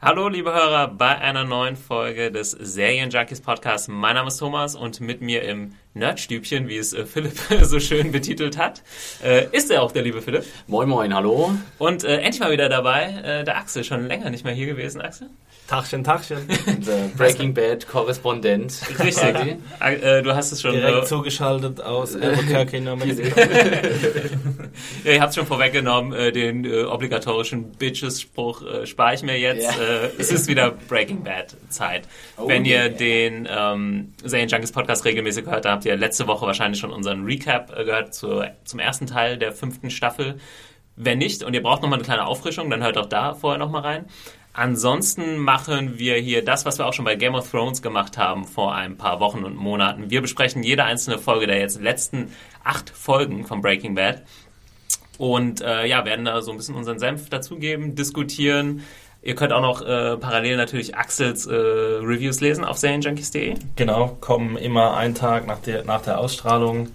Hallo, liebe Hörer, bei einer neuen Folge des Serienjunkies Podcasts. Mein Name ist Thomas und mit mir im Nerdstübchen, wie es äh, Philipp so schön betitelt hat, äh, ist er auch der liebe Philipp. Moin, moin, hallo. Und äh, endlich mal wieder dabei, äh, der Axel. Schon länger nicht mehr hier gewesen, Axel? Tachchen, Tachchen. Unser Breaking Bad Korrespondent. Richtig. Äh, du hast es schon. Direkt äh, zugeschaltet aus Albuquerque, New Mexico. ja, ihr habt es schon vorweggenommen, äh, den äh, obligatorischen Bitches-Spruch äh, spare ich mir jetzt. Ja. Äh, es ist wieder Breaking Bad-Zeit. Oh Wenn ihr yeah. den ähm, Serien Junkies Podcast regelmäßig gehört habt, habt ihr letzte Woche wahrscheinlich schon unseren Recap äh, gehört zur, zum ersten Teil der fünften Staffel. Wenn nicht und ihr braucht nochmal eine kleine Auffrischung, dann hört auch da vorher nochmal rein. Ansonsten machen wir hier das, was wir auch schon bei Game of Thrones gemacht haben vor ein paar Wochen und Monaten. Wir besprechen jede einzelne Folge der jetzt letzten acht Folgen von Breaking Bad und äh, ja, werden da so ein bisschen unseren Senf dazugeben, diskutieren. Ihr könnt auch noch äh, parallel natürlich Axels äh, Reviews lesen auf serienjunkies.de. genau, kommen immer einen Tag nach der, nach der Ausstrahlung.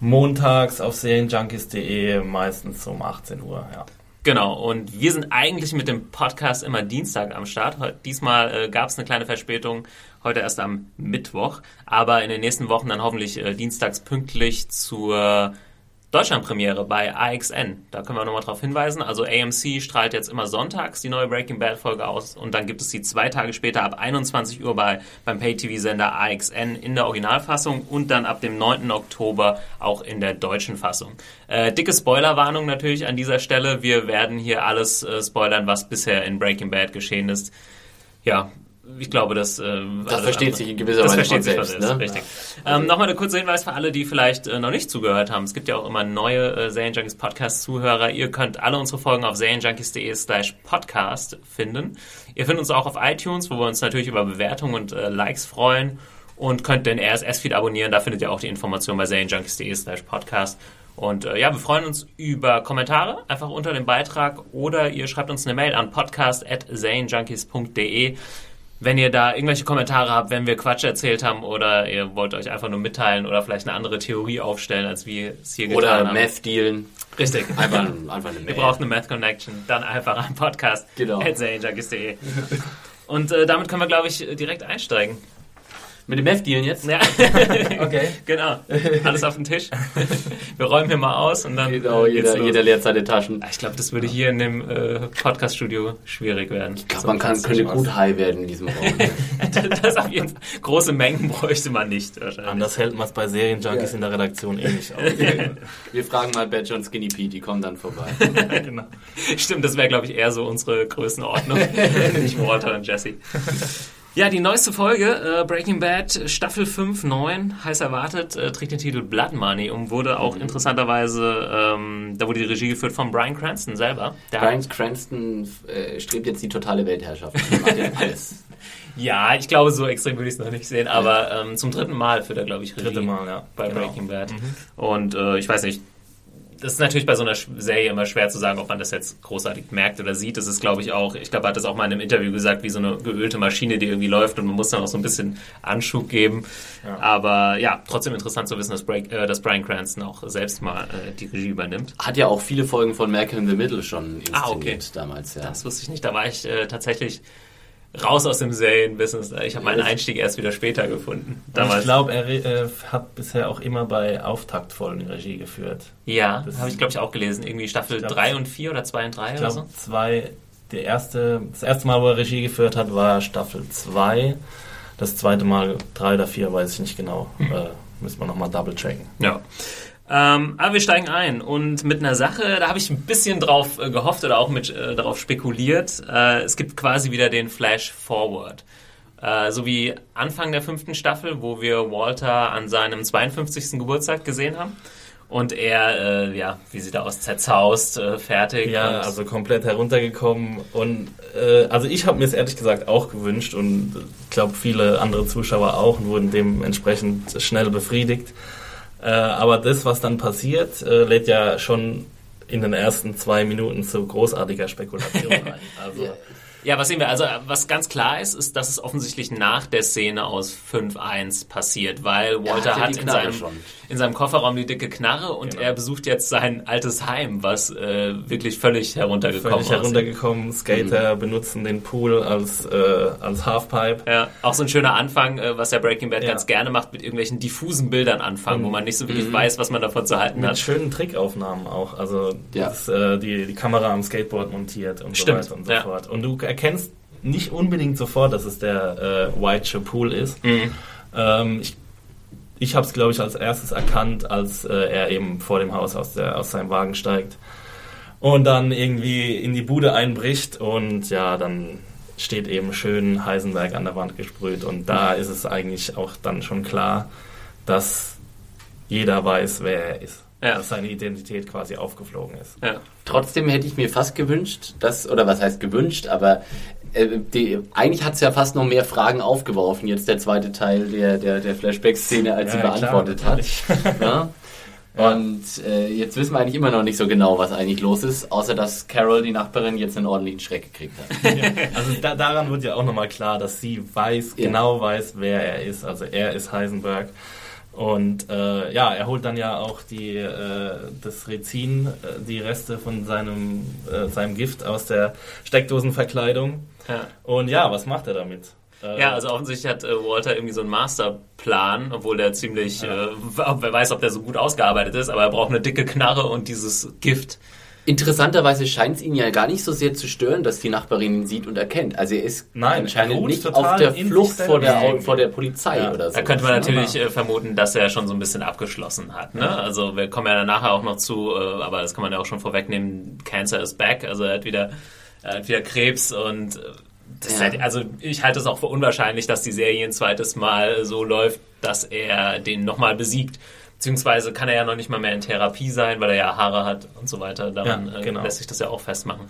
Montags auf serienjunkies.de, meistens um 18 Uhr. Ja. Genau, und wir sind eigentlich mit dem Podcast immer Dienstag am Start. Diesmal äh, gab es eine kleine Verspätung, heute erst am Mittwoch, aber in den nächsten Wochen dann hoffentlich äh, dienstags pünktlich zur Deutschlandpremiere bei AXN. Da können wir nochmal drauf hinweisen. Also AMC strahlt jetzt immer sonntags die neue Breaking Bad Folge aus und dann gibt es sie zwei Tage später ab 21 Uhr bei, beim Pay-TV-Sender AXN in der Originalfassung und dann ab dem 9. Oktober auch in der deutschen Fassung. Äh, dicke Spoilerwarnung natürlich an dieser Stelle. Wir werden hier alles äh, spoilern, was bisher in Breaking Bad geschehen ist. Ja, ich glaube, das, äh, Das versteht sich in gewisser das Weise versteht von sich selbst, selbst, ne? richtig. Ähm, Nochmal der kurze Hinweis für alle, die vielleicht äh, noch nicht zugehört haben. Es gibt ja auch immer neue äh, Serienjunkies Podcast-Zuhörer. Ihr könnt alle unsere Folgen auf serienjunkies.de slash podcast finden. Ihr findet uns auch auf iTunes, wo wir uns natürlich über Bewertungen und äh, Likes freuen und könnt den RSS-Feed abonnieren. Da findet ihr auch die Informationen bei serienjunkies.de slash podcast. Und äh, ja, wir freuen uns über Kommentare, einfach unter dem Beitrag oder ihr schreibt uns eine Mail an podcast.zanejunkies.de. Wenn ihr da irgendwelche Kommentare habt, wenn wir Quatsch erzählt haben oder ihr wollt euch einfach nur mitteilen oder vielleicht eine andere Theorie aufstellen, als wir es hier getan Oder haben. Meth dealen. Richtig. Einfach, einfach eine Ihr Mail. braucht eine Math Connection, dann einfach am Podcast Genau. at. Und äh, damit können wir, glaube ich, direkt einsteigen. Mit dem Meth dealen jetzt? Ja, Okay. genau. Alles auf den Tisch. Wir räumen hier mal aus und dann Genau, jeder, jeder leert seine Taschen. Ich glaube, das würde hier in dem äh, Podcast-Studio schwierig werden. Ich glaube, man kann, könnte gut high werden in diesem Raum. das auf jeden Fall. Große Mengen bräuchte man nicht wahrscheinlich. Anders hält man es bei Serienjunkies in der Redaktion eh nicht aus. Wir fragen mal Badger und Skinny Pete, die kommen dann vorbei. genau. Stimmt, das wäre, glaube ich, eher so unsere Größenordnung. Nicht Walter und Jesse. Ja, die neueste Folge, äh, Breaking Bad, Staffel 5, 9, heiß erwartet, äh, trägt den Titel Blood Money und wurde auch interessanterweise, ähm, da wurde die Regie geführt von Brian Cranston selber. Der hat, Brian Cranston äh, strebt jetzt die totale Weltherrschaft. Er alles. ja, ich glaube, so extrem würde ich es noch nicht sehen, aber ähm, zum dritten Mal führt er, glaube ich, Regie Dritte Mal, ja. bei Genau. Breaking Bad. Und äh, ich weiß nicht, das ist natürlich bei so einer Serie immer schwer zu sagen, ob man das jetzt großartig merkt oder sieht. Das ist, glaube ich, auch, ich glaube, er hat das auch mal in einem Interview gesagt, wie so eine geölte Maschine, die irgendwie läuft und man muss dann auch so ein bisschen Anschub geben. Ja. Aber ja, trotzdem interessant zu wissen, dass, Break, äh, dass Brian Cranston auch selbst mal äh, die Regie übernimmt. Hat ja auch viele Folgen von Malcolm in the Middle schon inszeniert Ah, okay. damals. Ja. Das wusste ich nicht. Da war ich äh, tatsächlich raus aus dem Serienbusiness. Ich habe meinen Einstieg erst wieder später gefunden. Und ich Damals. glaube, er äh, hat bisher auch immer bei Auftaktfolgen Regie geführt. ja, das- habe ich, glaube ich, auch gelesen. Irgendwie Staffel Ich glaub- 3 und 4 oder 2 und 3 Ich oder so. zwei, der erste, das erste Mal, wo er Regie geführt hat, war Staffel 2. Das zweite Mal, drei oder vier, weiß ich nicht genau. Äh, müssen wir nochmal double checken. Ja. Ähm, aber wir steigen ein und mit einer Sache, da habe ich ein bisschen drauf äh, gehofft oder auch mit äh, darauf spekuliert. Äh, es gibt quasi wieder den Flash Forward. Äh, so wie Anfang der fünften Staffel, wo wir Walter an seinem 52. Geburtstag gesehen haben. Und er, äh, ja, wie sieht er aus, zerzaust, äh, fertig. Ja, und also komplett heruntergekommen. Und äh, also ich habe mir es ehrlich gesagt auch gewünscht und ich glaube viele andere Zuschauer auch und wurden dementsprechend schnell befriedigt. Äh, aber das, was dann passiert, äh, lädt ja schon in den ersten zwei Minuten zu großartiger Spekulation ein. Also Ja. Was sehen wir? Also, was ganz klar ist, ist, dass es offensichtlich nach der Szene aus 5.1 passiert, weil Walter hat in, seinem, schon. in seinem Kofferraum die dicke Knarre und Genau. er besucht jetzt sein altes Heim, was äh, wirklich völlig heruntergekommen völlig aussieht. heruntergekommen. Skater benutzen den Pool als, äh, als Halfpipe. Ja, auch so ein schöner Anfang, äh, was der Breaking Bad Ja. ganz gerne macht, mit irgendwelchen diffusen Bildern anfangen, wo man nicht so wirklich weiß, was man davon zu halten Mit hat. schönen Trickaufnahmen auch. Also Ja. das, äh, die, die Kamera am Skateboard montiert und Stimmt, so weiter und so ja. fort. Und du erkennst nicht unbedingt sofort, dass es der äh, White Pool ist. Mhm. Ähm, ich ich habe es, glaube ich, als erstes erkannt, als äh, er eben vor dem Haus aus, der, aus seinem Wagen steigt und dann irgendwie in die Bude einbricht und ja, dann steht eben schön Heisenberg an der Wand gesprüht und da ist es eigentlich auch dann schon klar, dass jeder weiß, wer er ist. Ja. Dass seine Identität quasi aufgeflogen ist. Ja. Trotzdem hätte ich mir fast gewünscht, dass, oder was heißt gewünscht, aber äh, die, eigentlich hat es ja fast noch mehr Fragen aufgeworfen, jetzt der zweite Teil der, der, der Flashback-Szene, als sie Ja, klar, beantwortet hat. natürlich. Ja? Und äh, jetzt wissen wir eigentlich immer noch nicht so genau, was eigentlich los ist, außer dass Carol, die Nachbarin, jetzt einen ordentlichen Schreck gekriegt hat. Also da, daran wird ja auch nochmal klar, dass sie weiß, Ja. genau weiß, wer er ist. Also er ist Heisenberg. Und äh, ja, er holt dann ja auch die, äh, das Rezin, äh, die Reste von seinem, äh, seinem Gift aus der Steckdosenverkleidung. Ja. Und ja, was macht er damit? Ja, also offensichtlich hat äh, Walter irgendwie so einen Masterplan, obwohl der ziemlich, äh, wer weiß, ob der so gut ausgearbeitet ist, aber er braucht eine dicke Knarre und dieses Gift. Interessanterweise scheint es ihn ja gar nicht so sehr zu stören, dass die Nachbarin ihn sieht und erkennt. Also er ist Nein, anscheinend er nicht auf der Flucht vor der, vor der Polizei Ja, oder so. Da könnte man natürlich äh, vermuten, dass er schon so ein bisschen abgeschlossen hat. Ne? Also wir kommen ja nachher auch noch zu, äh, aber das kann man ja auch schon vorwegnehmen, Cancer is back, also er hat wieder, er hat wieder Krebs und äh, Ja. halt, also ich halte es auch für unwahrscheinlich, dass die Serie ein zweites Mal so läuft, dass er den nochmal besiegt. Beziehungsweise kann er ja noch nicht mal mehr in Therapie sein, weil er ja Haare hat und so weiter. Daran Ja, äh, genau. lässt sich das ja auch festmachen.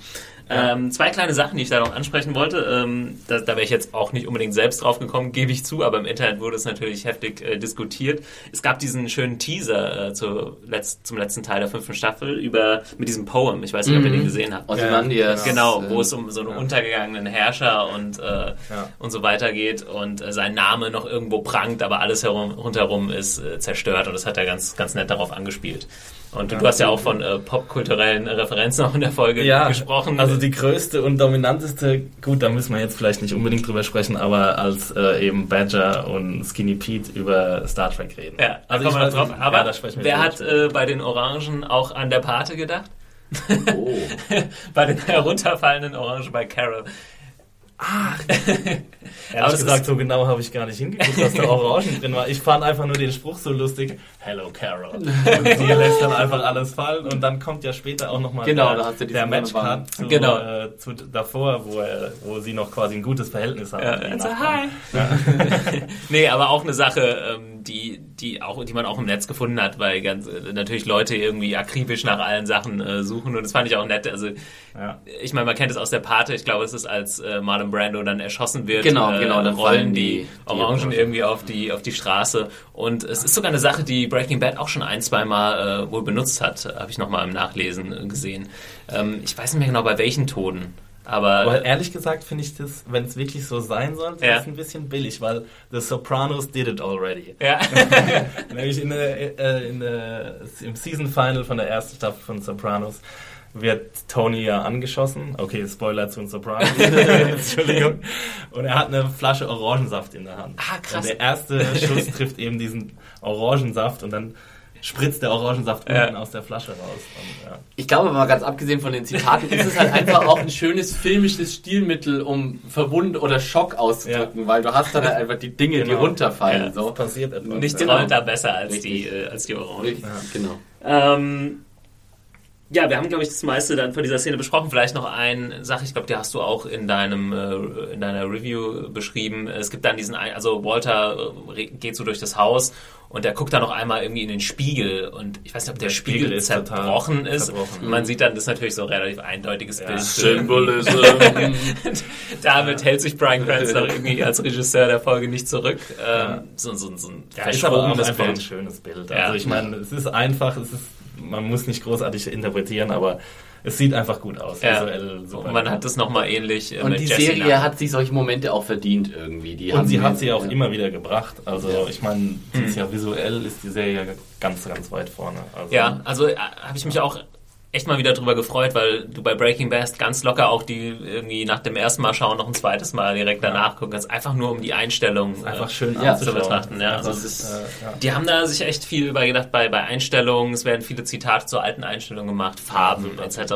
Ähm, zwei kleine Sachen, die ich da noch ansprechen wollte. Ähm, da da wäre ich jetzt auch nicht unbedingt selbst drauf gekommen, gebe ich zu, aber im Internet wurde es natürlich heftig äh, diskutiert. Es gab diesen schönen Teaser äh, zu letzt, zum letzten Teil der fünften Staffel über mit diesem Poem. Ich weiß nicht, ob ihr den gesehen habt. Ozymandias. Genau, äh, wo es um so einen untergegangenen Herrscher und, äh, und so weiter geht und äh, sein Name noch irgendwo prangt, aber alles herum, rundherum ist äh, zerstört und das hat er ganz, ganz nett darauf angespielt. Und du, du hast ja auch von äh, popkulturellen Referenzen auch in der Folge ja, gesprochen. Also die größte und dominanteste, gut, da müssen wir jetzt vielleicht nicht unbedingt drüber sprechen, aber als äh, eben Badger und Skinny Pete über Star Trek reden. ja, also da kommen wir drauf. nicht, Aber ja, da sprechen wir wer hat äh, bei den Orangen auch an der Pate gedacht? Oh. bei den herunterfallenden Orangen bei Carol. Ehrlich Aber das gesagt, so genau habe ich gar nicht hingeguckt, was da Orangen drin war. Ich fand einfach nur den Spruch so lustig. Hello, Carol. Und sie lässt dann einfach alles fallen und dann kommt ja später auch nochmal Genau, der, da der Matchcut zu, Genau. äh, zu davor, wo, er, wo sie noch quasi ein gutes Verhältnis haben. Ja, also, hi. nee, aber auch eine Sache, ähm, die, die, auch, die man auch im Netz gefunden hat, weil ganz, äh, natürlich Leute irgendwie akribisch nach allen Sachen äh, suchen und das fand ich auch nett. Also Ja. ich meine, man kennt es aus der Pate, ich glaube, es ist als äh, Marlon Brando dann erschossen wird, Genau, äh, genau, dann rollen fallen die, die- die Orangen Orangen. irgendwie auf die, auf die Straße und es ist sogar eine Sache, die Breaking Bad auch schon ein, zwei Mal äh, wohl benutzt hat, habe ich nochmal im Nachlesen äh, gesehen. Ähm, ich weiß nicht mehr genau, bei welchen Tonen. Aber, Aber ehrlich gesagt finde ich das, wenn es wirklich so sein sollte, Ja. ist ein bisschen billig, weil The Sopranos did it already. ja. Nämlich in der, äh, in der, im Season Final von der ersten Staffel von Sopranos wird Tony ja angeschossen. Okay, Spoiler zu den Sopranos. Entschuldigung. Und er hat eine Flasche Orangensaft in der Hand. Ah, krass. Und der erste Schuss trifft eben diesen Orangensaft und dann spritzt der Orangensaft Ja. unten aus der Flasche raus. Und, ja. Ich glaube mal ganz abgesehen von den Zitaten, ist es halt einfach auch ein schönes filmisches Stilmittel, um Verwund oder Schock auszudrücken, weil du hast dann halt einfach die Dinge, die Genau. runterfallen. Ja. So. Passiert etwas. Nichts Genau. rollt da besser als Richtig. die, äh, als die Orangen. Richtig, Genau. Ähm, ja, wir haben, glaube ich, das meiste dann von dieser Szene besprochen. Vielleicht noch eine Sache, ich glaube, die hast du auch in deinem äh, in deiner Review beschrieben. Es gibt dann diesen, ein, also Walter äh, geht so durch das Haus und der guckt dann noch einmal irgendwie in den Spiegel und ich weiß nicht, ob der, der Spiegel, Spiegel, ist zerbrochen ist. Zerbrochen. Man sieht dann, das ist natürlich so ein relativ eindeutiges ja. Bild. Symbolism. Damit hält sich Brian Cranston irgendwie als Regisseur der Folge nicht zurück. Ähm, so, so, so ein ja, ist aber auch Bild. ein schönes Bild. Also ich meine, es ist einfach, es ist man muss nicht großartig interpretieren, aber es sieht einfach gut aus. Ja. und man hat das nochmal ähnlich äh, Und die Jessie Serie Lang. hat sich solche Momente auch verdient irgendwie. Die und sie hat sie auch ja. immer wieder gebracht. Also ja. ich meine, mhm. ja visuell ist die Serie ganz, ganz weit vorne. Also ja, also äh, habe ich mich auch echt mal wieder drüber gefreut, weil du bei Breaking Bad ganz locker auch die irgendwie nach dem ersten Mal schauen, noch ein zweites Mal direkt danach gucken kannst. Einfach nur um die Einstellung einfach schön äh, zu betrachten. Ja, also ist, äh, ja. Die haben da sich echt viel übergedacht bei, bei Einstellungen. Es werden viele Zitate zu alten Einstellungen gemacht, Farben ja, etc. Äh,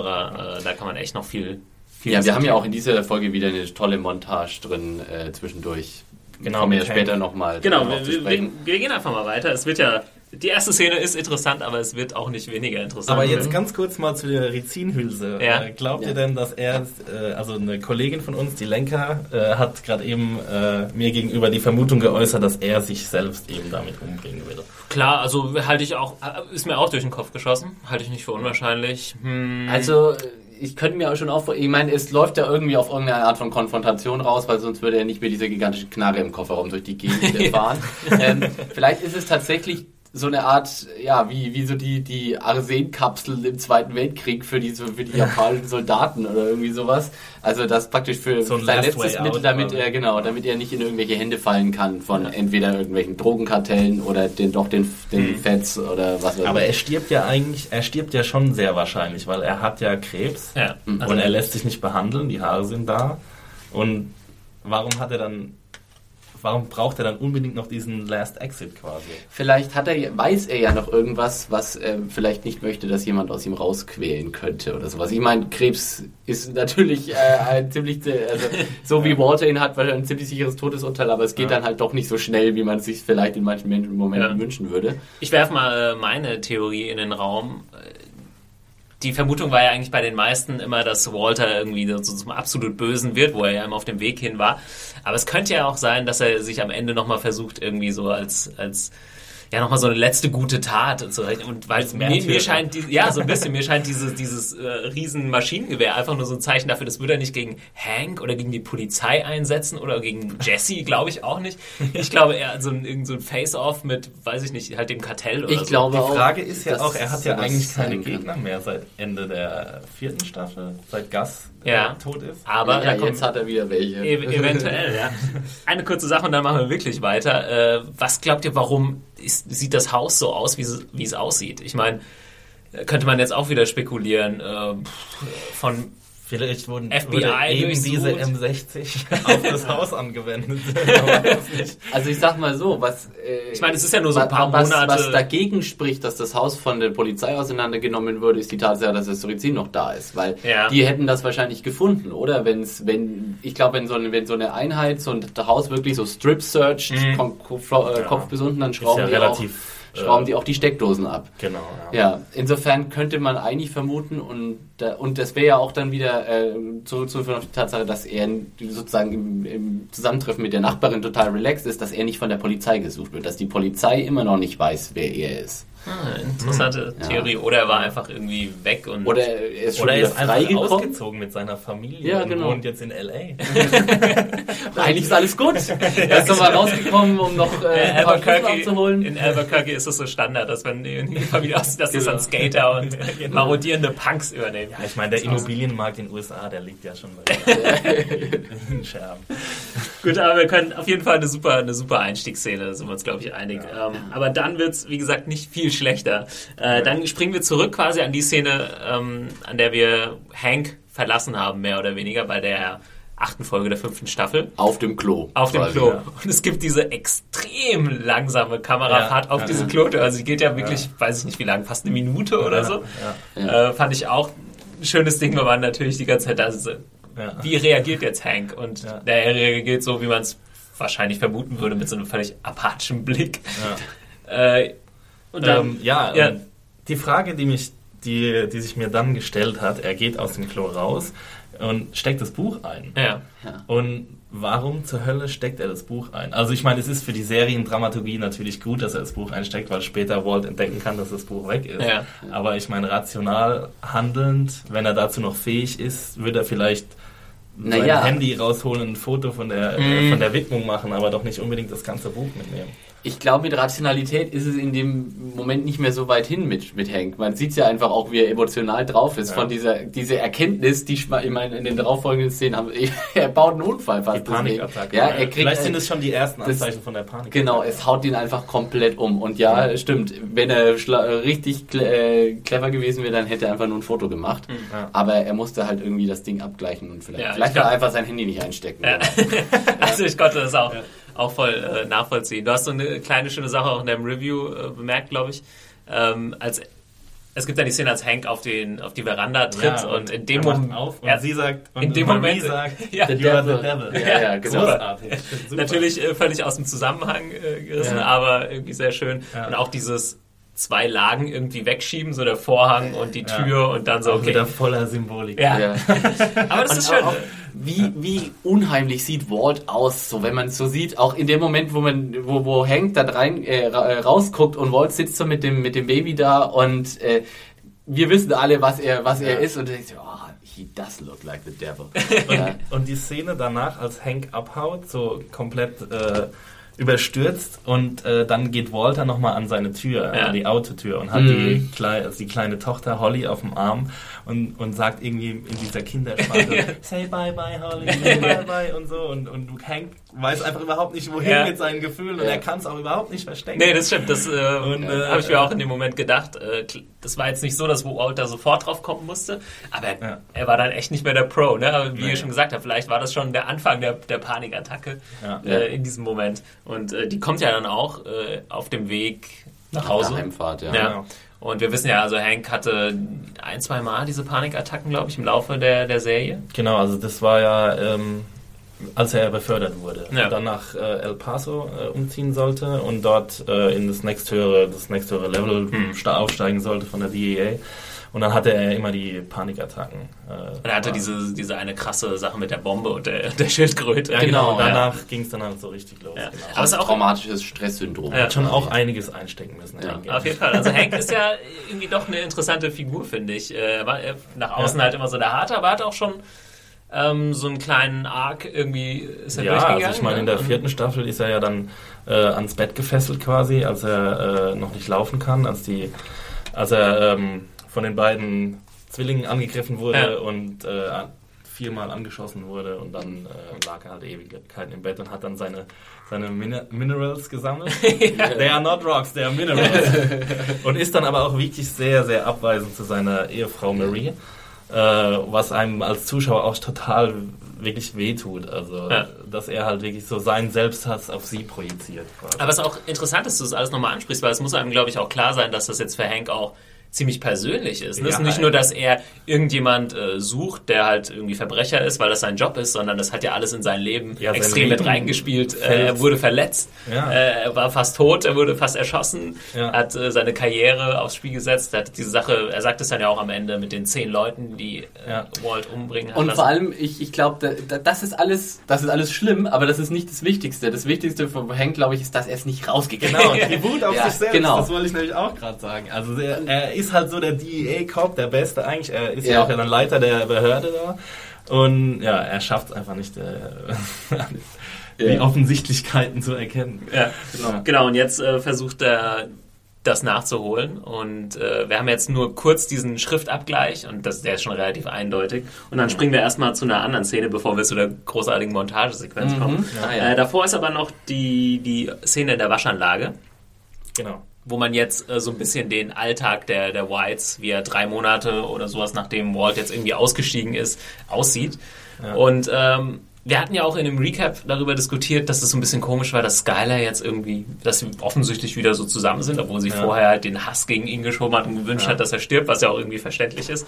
da kann man echt noch viel. viel ja, wir haben ja auch in dieser Folge wieder eine tolle Montage drin äh, zwischendurch. Genau, kommen wir später nochmal. Genau, wir, wir, wir, gehen einfach mal weiter. Es wird ja die erste Szene ist interessant, aber es wird auch nicht weniger interessant. Aber jetzt ganz kurz mal zu der Rizinhülse. Ja. Äh, glaubt ja. ihr denn, dass er, äh, also eine Kollegin von uns, die Lenker, äh, hat gerade eben äh, mir gegenüber die Vermutung geäußert, dass er sich selbst eben damit umbringen will? Klar, also halte ich auch, äh, ist mir auch durch den Kopf geschossen, halte ich nicht für unwahrscheinlich. Hm. Also ich könnte mir auch schon auch, ich meine, es läuft ja irgendwie auf irgendeine Art von Konfrontation raus, weil sonst würde er nicht mehr diese gigantische Knarre im Kofferraum durch die Gegend fahren. ähm, vielleicht ist es tatsächlich so eine Art, ja, wie, wie so die, die Arsenkapsel im Zweiten Weltkrieg für die, für die japanischen Soldaten oder irgendwie sowas. Also das praktisch für so sein letztes Mittel, damit er, genau, damit er nicht in irgendwelche Hände fallen kann von ja. entweder irgendwelchen Drogenkartellen oder den, doch den, den mhm. Feds oder was auch immer. Aber er stirbt ja eigentlich, er stirbt ja schon sehr wahrscheinlich, weil er hat ja Krebs ja. und also er lässt sich nicht behandeln, die Haare sind da. Und warum hat er dann warum braucht er dann unbedingt noch diesen Last Exit quasi? Vielleicht hat er, weiß er ja noch irgendwas, was er vielleicht nicht möchte, dass jemand aus ihm rausquälen könnte oder sowas. Ich meine, Krebs ist natürlich äh, ein ziemlich, also so wie Walter ihn hat, ein ziemlich sicheres Todesurteil, aber es geht ja. dann halt doch nicht so schnell, wie man es sich vielleicht in manchen Momenten ja. wünschen würde. Ich werfe mal äh, meine Theorie in den Raum die Vermutung war ja eigentlich bei den meisten immer, dass Walter irgendwie so zum absolut Bösen wird, wo er ja immer auf dem Weg hin war. Aber es könnte ja auch sein, dass er sich am Ende nochmal versucht, irgendwie so als, als ja nochmal so eine letzte gute Tat und so. Und weil mir, mir scheint, die, ja, so ein bisschen, mir scheint dieses, dieses äh, riesen Maschinengewehr einfach nur so ein Zeichen dafür, das würde er nicht gegen Hank oder gegen die Polizei einsetzen oder gegen Jesse, glaube ich auch nicht. Ich glaube eher so ein, irgend so ein Face-Off mit, weiß ich nicht, halt dem Kartell oder ich so. Glaube die Frage auch, ist ja auch, er hat ja eigentlich keine Gegner mehr seit Ende der vierten Staffel, seit Gas ja. tot ist. Aber ja, jetzt hat er wieder welche. E eventuell, ja. Eine kurze Sache und dann machen wir wirklich weiter. Äh, was glaubt ihr, warum ist, sieht das Haus so aus, wie es, wie es aussieht? Ich meine, könnte man jetzt auch wieder spekulieren. Äh, von Vielleicht wurden FBI eben diese M60 auf das Haus angewendet. also ich sag mal so, was äh, ich meine, es ist ja nur so ein paar was, Monate. Was dagegen spricht, dass das Haus von der Polizei auseinandergenommen wurde, ist die Tatsache, dass das Suizid noch da ist, weil ja. die hätten das wahrscheinlich gefunden, oder? Wenn's, wenn ich glaube, wenn so eine, wenn so eine Einheit so ein Haus wirklich so Strip searched, mhm. Kopf, äh, Kopf bis unten, dann schrauben ja die relativ auch schrauben die auch die Steckdosen ab. Genau. Ja, ja insofern könnte man eigentlich vermuten und, und das wäre ja auch dann wieder äh, zurückzuführen auf die Tatsache, dass er sozusagen im, im Zusammentreffen mit der Nachbarin total relaxed ist, dass er nicht von der Polizei gesucht wird, dass die Polizei immer noch nicht weiß, wer er ist. Ah, interessante hm. Theorie. Oder er war einfach irgendwie weg und. Oder er ist schon oder er ist einfach ausgezogen mit seiner Familie ja, genau. und wohnt jetzt in LA. Eigentlich ist alles gut. Er ist nochmal rausgekommen, um noch äh, ein paar abzuholen. In Albuquerque ist es so Standard, dass wenn die Familie aussieht, dass genau. das dann Skater und genau. marodierende Punks übernehmen. Ja, ich meine, der Immobilienmarkt in den USA, der liegt ja schon bei den Scherben. Gut, aber wir können auf jeden Fall eine super, eine super Einstiegsszene, da sind wir uns, glaube ich, einig. Ja. Ähm, aber dann wird es, wie gesagt, nicht viel schlechter. Äh, dann springen wir zurück quasi an die Szene, ähm, an der wir Hank verlassen haben, mehr oder weniger, bei der achten Folge der fünften Staffel. Auf dem Klo. Auf dem Klo. Ja. Und es gibt diese extrem langsame Kamerafahrt ja, auf ja, diese Klotür. Also die geht ja wirklich, weiß ich nicht wie lange, fast eine Minute oder so. Äh, fand ich auch ein schönes Ding. Wir waren natürlich die ganze Zeit da. So, wie reagiert jetzt Hank? Und der reagiert so, wie man es wahrscheinlich vermuten würde, mit so einem völlig apathischen Blick. Äh, und dann, ähm, ja, ja. die Frage, die mich, die, die sich mir dann gestellt hat, er geht aus dem Klo raus und steckt das Buch ein. Ja. Ja. Und warum zur Hölle steckt er das Buch ein? Also ich meine, es ist für die Seriendramaturgie natürlich gut, dass er das Buch einsteckt, weil später Walt entdecken kann, dass das Buch weg ist. Ja. Aber ich meine, rational handelnd, wenn er dazu noch fähig ist, würde er vielleicht sein Naja. Handy rausholen, ein Foto von der, Mhm. von der Widmung machen, aber doch nicht unbedingt das ganze Buch mitnehmen. Ich glaube, mit Rationalität ist es in dem Moment nicht mehr so weit hin mit, mit Hank. Man sieht ja einfach auch, wie er emotional drauf ist Ja. von dieser diese Erkenntnis, die ich meine, in den darauffolgenden Szenen haben. Er baut einen Unfall fast. Die Panikattacke. Ja, er kriegt Vielleicht sind es schon die ersten das- Anzeichen von der Panik. Genau, es haut ihn einfach komplett um. Und ja, stimmt, wenn er richtig cle äh, clever gewesen wäre, dann hätte er einfach nur ein Foto gemacht. Ja. Aber er musste halt irgendwie das Ding abgleichen und vielleicht, Ja, ich vielleicht glaub- hat er einfach sein Handy nicht einstecken. Ja. Also ich konnte das auch, auch voll äh, nachvollziehen. Du hast so eine kleine schöne Sache auch in deinem Review äh, bemerkt, glaube ich. Ähm, als es gibt dann die Szene, als Hank auf, den, auf die Veranda tritt Ja, und in dem Moment auf und er- sie sagt und in dem Marie Moment- sagt, Ja, the Devil. devil. Ja, ja, genau. Großartig. Natürlich äh, völlig aus dem Zusammenhang äh, gerissen, Ja. aber irgendwie sehr schön. Ja. Und auch dieses zwei Lagen irgendwie wegschieben, so der Vorhang und die Ja. Tür und dann so, Auch okay. wieder voller Symbolik. Ja. Ja. Aber das Und ist schön. auch, wie, wie unheimlich sieht Walt aus, so wenn man es so sieht, auch in dem Moment, wo man, wo, wo Hank da rein äh, äh, rausguckt und Walt sitzt so mit dem mit dem Baby da und äh, wir wissen alle, was er was er Ja. ist und du denkst, oh, he does look like the devil. ja. Und die Szene danach, als Hank abhaut, so komplett äh, überstürzt und äh, dann geht Walter nochmal an seine Tür, Ja. an die Autotür und hat Mhm. die, klei also die kleine Tochter Holly auf dem Arm und, und sagt irgendwie in dieser Kindersprache, say bye bye Holly, say bye bye und so und, und Hank weiß einfach überhaupt nicht wohin Ja. mit seinen Gefühlen und Ja. er kann es auch überhaupt nicht verstecken. Nee, das stimmt. Das äh, Und, äh, habe ich mir auch in dem Moment gedacht. Äh, das war jetzt nicht so, dass Walt da sofort drauf kommen musste, aber er, Ja. er war dann echt nicht mehr der Pro. Ne? Aber wie ihr schon gesagt habt, vielleicht war das schon der Anfang der, der Panikattacke Ja. äh, in diesem Moment. Und äh, die kommt ja dann auch äh, auf dem Weg nach Hause. Nach Heimfahrt, ja. Ja. Genau. Und wir wissen ja, also Hank hatte ein, zwei Mal diese Panikattacken, glaube ich, im Laufe der, der Serie. Genau, also das war ja, ähm, als er befördert wurde. Ja. Dann nach äh, El Paso äh, umziehen sollte und dort äh, in das nächsthöhere, das nächsthöhere Level Hm. aufsteigen sollte von der DEA. Und dann hatte er immer die Panikattacken. Äh, Und er hatte diese, diese eine krasse Sache mit der Bombe und der, der Schildkröte. Ja, genau. Und ja. danach ging es dann halt so richtig los. Ja. Genau. Aber es ist auch traumatisches Stresssyndrom. Ja. Hat schon auch einiges einstecken müssen. Ja. Auf jeden Fall. Also Hank ist ja irgendwie doch eine interessante Figur, finde ich. Äh, Er war nach außen Ja. halt immer so der Harte, aber hat auch schon ähm, so einen kleinen Arc irgendwie ist er Ja, durchgegangen. also ich meine, in der vierten Staffel ist er ja dann äh, ans Bett gefesselt quasi, als er äh, noch nicht laufen kann, als die, als er ähm, von den beiden Zwillingen angegriffen wurde Ja. und äh, viermal angeschossen wurde und dann äh, lag er halt Ewigkeiten im Bett und hat dann seine seine Min Minerals gesammelt. They are not rocks, they are minerals. und ist dann aber auch wirklich sehr, sehr abweisend zu seiner Ehefrau Marie, äh, was einem als Zuschauer auch total wirklich wehtut. Also, Ja. dass er halt wirklich so seinen Selbsthass auf sie projiziert. Quasi. Aber es ist auch interessant, dass du das alles nochmal ansprichst, weil es muss einem, glaube ich, auch klar sein, dass das jetzt für Hank auch ziemlich persönlich ist. Ne? Es ist Ja. nicht nur, dass er irgendjemand äh, sucht, der halt irgendwie Verbrecher ist, weil das sein Job ist, sondern das hat ja alles in sein Leben Ja, sein extrem mit reingespielt. Äh, er wurde verletzt, Ja. äh, er war fast tot, er wurde fast erschossen, Ja. hat äh, seine Karriere aufs Spiel gesetzt, hat diese Sache, er sagt es dann ja auch am Ende mit den zehn Leuten, die äh, Ja. Walt umbringen. hat Und lassen. vor allem, ich, ich glaube, da, da, das ist alles, das ist alles schlimm, aber das ist nicht das Wichtigste. Das Wichtigste für Hank, glaube ich, ist, dass er es nicht rausgekriegt Genau, hat. die Wut auf Ja, sich selbst, genau. das wollte ich nämlich auch gerade sagen. Also er, er ist halt so der DEA-Cop, der Beste eigentlich. Er ist ja, Ja. auch dann Leiter der Behörde da. Und ja, er schafft es einfach nicht, äh, die Ja. Offensichtlichkeiten zu erkennen. Ja, Genau. genau. Und jetzt äh, versucht er das nachzuholen. Und äh, wir haben jetzt nur kurz diesen Schriftabgleich und das, der ist schon relativ eindeutig. Und dann springen wir erstmal zu einer anderen Szene, bevor wir zu der großartigen Montagesequenz kommen. Ah, ja. äh, davor ist aber noch die, die Szene in der Waschanlage, Genau. Wo man jetzt äh, so ein bisschen den Alltag der, der Whites, wie er drei Monate oder sowas, nachdem Walt jetzt irgendwie ausgestiegen ist, aussieht. Ja. Und ähm, wir hatten ja auch in dem Recap darüber diskutiert, dass es so ein bisschen komisch war, dass Skylar jetzt irgendwie, dass sie offensichtlich wieder so zusammen sind, obwohl sie Ja. vorher halt den Hass gegen ihn geschoben hat und gewünscht Ja. hat, dass er stirbt, was ja auch irgendwie verständlich ist.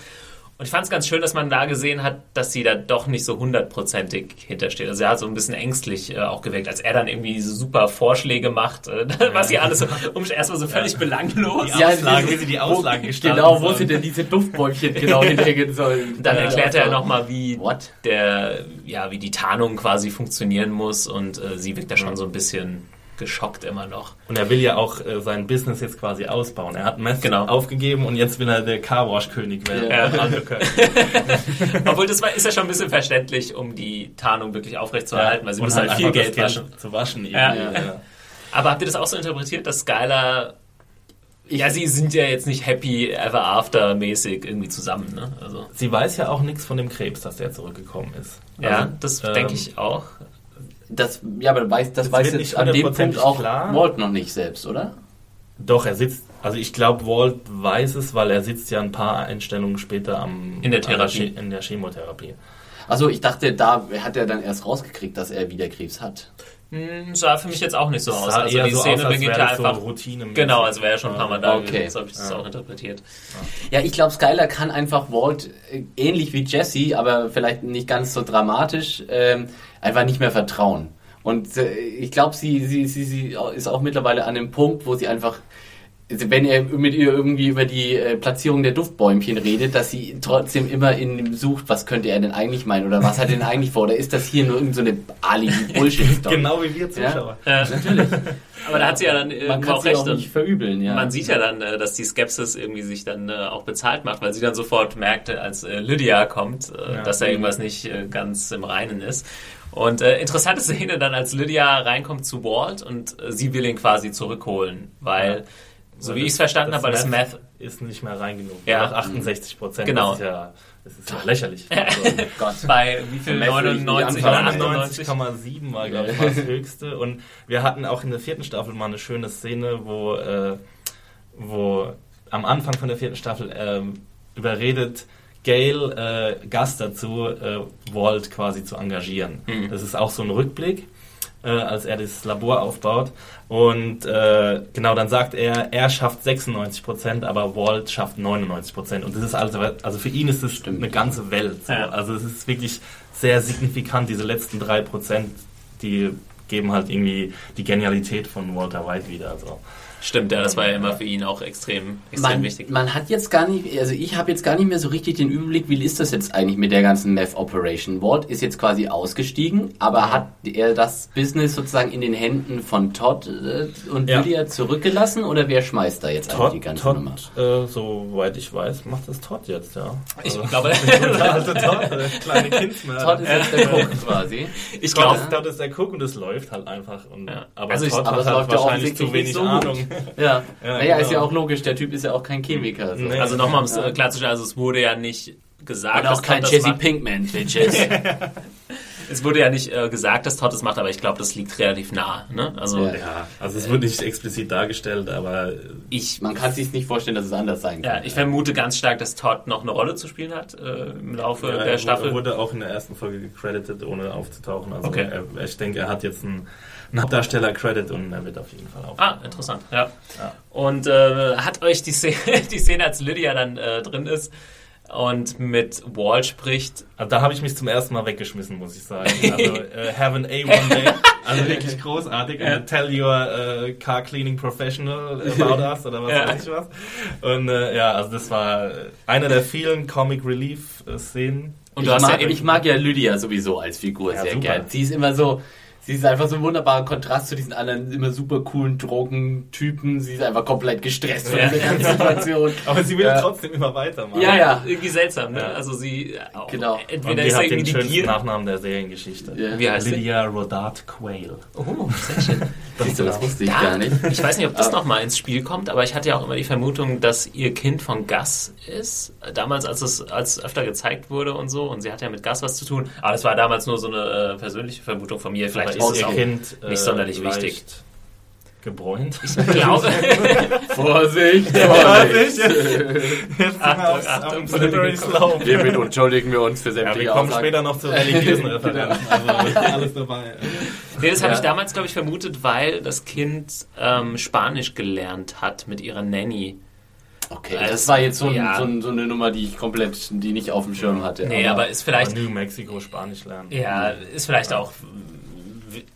Und ich fand es ganz schön, dass man da gesehen hat, dass sie da doch nicht so hundertprozentig hintersteht. Also er hat so ein bisschen ängstlich äh, auch gewirkt, als er dann irgendwie so super Vorschläge macht, äh, was sie alles so um, erstmal so völlig belanglos. Die Auslagen, wie sie die Auslagen gestalten Genau, wo sollen. sie denn diese Duftbäumchen genau hinlegen sollen. Dann erklärt er nochmal, wie What? der, ja, wie die Tarnung quasi funktionieren muss und äh, sie wirkt da schon so ein bisschen geschockt immer noch. Und er will ja auch äh, sein Business jetzt quasi ausbauen. Er hat Meth Genau. aufgegeben und jetzt will er der Carwash-König werden. Ja. Können. Obwohl das war, ist ja schon ein bisschen verständlich, um die Tarnung wirklich aufrechtzuerhalten, weil sie Und müssen halt viel einfach Geld waschen. Zu waschen. Ja. Ja. Aber habt ihr das auch so interpretiert, dass Skylar ja, sie sind ja jetzt nicht happy ever after mäßig irgendwie zusammen, ne? Also, Sie weiß ja auch nichts von dem Krebs, dass der zurückgekommen ist. ja, Also, das ähm, denke ich auch. Das, ja, aber weiß, das Es weiß jetzt nicht an dem Punkt auch klar. Walt noch nicht selbst, oder? Doch, er sitzt, also ich glaube, Walt weiß es, weil er sitzt ja ein paar Einstellungen später am, In der Therapie. In der Chemotherapie. Also ich dachte, da hat er dann erst rausgekriegt, dass er wieder Krebs hat. Hm, sah für mich jetzt auch nicht so aus. Also die so Szene aus, beginnt ja das so einfach. routinemäßig. genau, als wäre er schon ein paar Mal da Okay. gewesen. So habe ich das Ja. auch interpretiert. Ja, ich glaube, Skylar kann einfach Walt, äh, ähnlich wie Jesse, aber vielleicht nicht ganz so dramatisch, ähm, einfach nicht mehr vertrauen. Und äh, ich glaube, sie, sie, sie, sie ist auch mittlerweile an dem Punkt, wo sie einfach, wenn er mit ihr irgendwie über die äh, Platzierung der Duftbäumchen redet, dass sie trotzdem immer in ihm sucht, was könnte er denn eigentlich meinen oder was hat er denn eigentlich vor? Oder ist das hier nur irgendeine so Alibi-Bullshit-Story? Genau wie wir Zuschauer. Äh, natürlich. Aber da hat sie ja dann Man irgendwo kann auch sie recht. auch nicht verübeln, ja. Man sieht ja dann, äh, dass die Skepsis irgendwie sich dann äh, auch bezahlt macht, weil sie dann sofort merkte, als äh, Lydia kommt, äh, Ja. dass da irgendwas nicht äh, ganz im Reinen ist. Und äh, interessante Szene dann, als Lydia reinkommt zu Walt und äh, sie will ihn quasi zurückholen, weil, Ja. so Weil wie ich es verstanden habe, das Meth. ist nicht mehr rein genug. Ja. Nach 68 Prozent. Genau. Das ist ja, das ist ja lächerlich. Also, Gott. Bei wie viel? Meth will ich nicht 99 oder anfangen. 98? 99,7 war, glaube ich, das höchste. Und wir hatten auch in der vierten Staffel mal eine schöne Szene, wo, äh, wo am Anfang von der vierten Staffel ähm, überredet Gail äh, Gast dazu, äh, Walt quasi zu engagieren. Mhm. Das ist auch so ein Rückblick, äh, als er das Labor aufbaut. Und äh, genau, dann sagt er, er schafft 96 Prozent, aber Walt schafft 99 Prozent. Und das ist also, also für ihn ist das Stimmt. eine ganze Welt. So. Ja. Also es ist wirklich sehr signifikant, diese letzten drei Prozent, die geben halt irgendwie die Genialität von Walter White wieder. Also. Stimmt, ja, das war ja immer für ihn auch extrem, extrem man, wichtig. man hat jetzt gar nicht, also ich habe jetzt gar nicht mehr so richtig den Überblick, wie ist das jetzt eigentlich mit der ganzen Meth Operation? Walt ist jetzt quasi ausgestiegen, aber hat er das Business sozusagen in den Händen von Todd äh, und Ja. Lydia zurückgelassen oder wer schmeißt da jetzt eigentlich die Todd, ganze Todd Nummer? äh, soweit ich weiß, macht das Todd jetzt, ja. Ich Also, glaube, der alte Todd, der kleine Kindsmörder. Todd ist jetzt der Cook quasi. ich Todd, glaube, Todd ist der Cook und es läuft halt einfach. Und, Ja. Aber Also ich- Todd aber hat es halt läuft ja wahrscheinlich zu wenig nicht so Ahnung. Ja, Ja, naja, ist genau. ja auch logisch, der Typ ist ja auch kein Chemiker. So. Nee. also nochmal um es Ja. klarzustellen, also es wurde ja nicht gesagt, Und auch dass kein Todd das Jesse macht. Pinkman, Bitches. Es wurde ja nicht äh, gesagt, dass Todd es macht, aber ich glaube, das liegt relativ nah. Ne? Also Ja. Ja, also es wird nicht explizit dargestellt, aber ich, Man kann sich nicht vorstellen, dass es anders sein kann. ja, ich vermute ganz stark, dass Todd noch eine Rolle zu spielen hat äh, im Laufe Ja, der er Staffel. wurde- wurde auch in der ersten Folge gecredited, ohne aufzutauchen. Also Okay. er, ich denke, er hat jetzt einen Hauptdarsteller-Credit und er wird auf jeden Fall auf. Ah, interessant, ja. Ja. Und äh, hat euch die Szene, die Szene, als Lydia dann äh, drin ist und mit Wall spricht, Also da habe ich mich zum ersten Mal weggeschmissen, muss ich sagen. Also äh, have an A1 day. Also wirklich großartig. Ja. Und tell your äh, car cleaning professional about us oder was Ja. weiß ich was. Und äh, ja, also das war einer der vielen Comic Relief äh, Szenen. Und ich, du hast mag, ja- ich mag ja Lydia sowieso als Figur Ja, sehr super. gern. Sie ist immer so, sie ist einfach so ein wunderbarer Kontrast zu diesen anderen immer super coolen Drogentypen. Sie ist einfach komplett gestresst von Ja. dieser ganzen Situation. Aber sie will Ja. trotzdem immer weitermachen. Ja, ja. irgendwie seltsam, ne? Also sie, auch, Genau. Und entweder ist hat den irgendwie die schönsten Gier. Nachnamen der Seriengeschichte. Ja. Wie heißt sie? Lydia Rodart Quayle. Oh, sehr schön. Siehst du, das wusste ich Ja, gar nicht. Ich weiß nicht, ob das Aber- nochmal ins Spiel kommt, aber ich hatte ja auch immer die Vermutung, dass ihr Kind von Gus ist. Damals, als es als es öfter gezeigt wurde und so. Und sie hat ja mit Gus was zu tun. Aber das war damals nur so eine äh, persönliche Vermutung von mir. Vielleicht ist ihr. Kind äh, nicht sonderlich leicht wichtig. gebräunt? Ich glaube. Vorsicht, Vorsicht, jetzt, Achtung, Achtung, Slippery Slope. Hiermit entschuldigen wir uns für Ja, sämtliche wir kommen Aussagen. später noch zu religiösen Referenzen. Also alles dabei. nee, das habe Ja. ich damals, glaube ich, vermutet, weil das Kind ähm, Spanisch gelernt hat mit ihrer Nanny. Okay, Als- das war jetzt so, ein, ja. so, ein, so eine Nummer, die ich komplett, die nicht auf dem Schirm hatte. Nee, aber ist vielleicht New Mexico Spanisch lernen. Ja, ist vielleicht auch.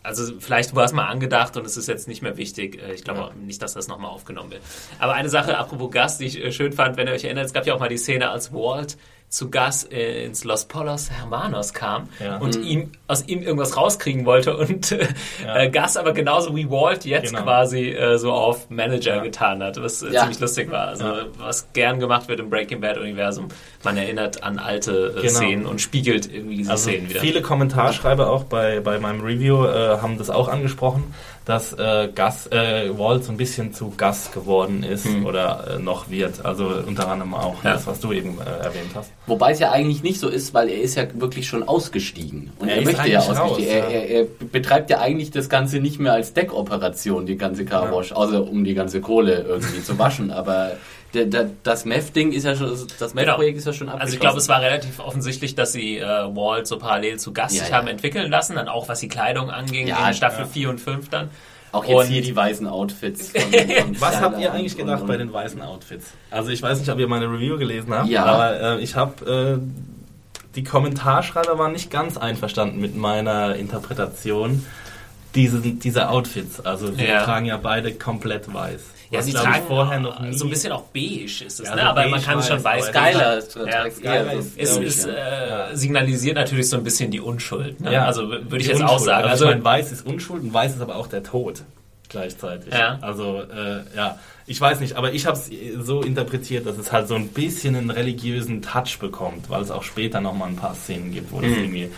Also vielleicht war es mal angedacht und es ist jetzt nicht mehr wichtig. Äh, Ich glaube auch nicht, dass das nochmal aufgenommen wird. Aber eine Sache, apropos Gast, die ich äh, schön fand, wenn ihr euch erinnert, es gab ja auch mal die Szene, als Walt zu Gast äh, ins Los Polos Hermanos kam Ja. und Mhm. ihm aus ihm irgendwas rauskriegen wollte und äh, Ja. äh, Gus aber genauso wie Walt jetzt Genau. quasi äh, so auf Manager getan hat, was äh, Ja. ziemlich lustig war. Also was gern gemacht wird im Breaking Bad Universum. Man erinnert an alte äh, Genau. Szenen und spiegelt irgendwie diese Also Szenen wieder. viele Kommentarschreiber auch bei, bei meinem Review äh, haben das auch angesprochen, dass äh, Gus, äh, Walt so ein bisschen zu Gus geworden ist oder äh, noch wird. Also unter anderem auch Ja. das, was du eben äh, erwähnt hast. Wobei es ja eigentlich nicht so ist, weil er ist ja wirklich schon ausgestiegen. Und Er er, möchte ja ausgestiegen. raus, er, er, er betreibt ja eigentlich das Ganze nicht mehr als Deckoperation, die ganze Carwash, außer um die ganze Kohle irgendwie zu waschen. Aber der, der, das Meth-Ding ist ja schon, das Meth-Projekt ist ja schon abgeschlossen. Also ich glaube, es war relativ offensichtlich, dass sie äh, Walt so parallel zu Gast Ja, sich ja. haben entwickeln lassen, dann auch was die Kleidung anging Ja, in Staffel ja. 4 und 5 dann. Auch jetzt Und- hier die weißen Outfits. Von, von Was habt ihr eigentlich gedacht und- bei den weißen Outfits? Also ich weiß nicht, ob ihr meine Review gelesen habt, Ja. aber äh, ich habe äh, die Kommentarschreiber waren nicht ganz einverstanden mit meiner Interpretation diese, dieser Outfits. Also sie Ja. tragen ja beide komplett weiß. Ja, sie tragen vorher noch nie. so ein bisschen auch beige ist es, Ja, ne? so aber man kann es schon weiß, Skylar Ja. ist ist- ja. äh, signalisiert natürlich so ein bisschen die Unschuld. Ne? Ja, also würde ich jetzt auch Unschuld. sagen. Also, Also, ich meine, weiß ist Unschuld und weiß ist aber auch der Tod gleichzeitig. Ja. Also äh, ja, ich weiß nicht, aber ich habe es so interpretiert, dass es halt so ein bisschen einen religiösen Touch bekommt, weil es auch später noch mal ein paar Szenen gibt, wo das Mhm. irgendwie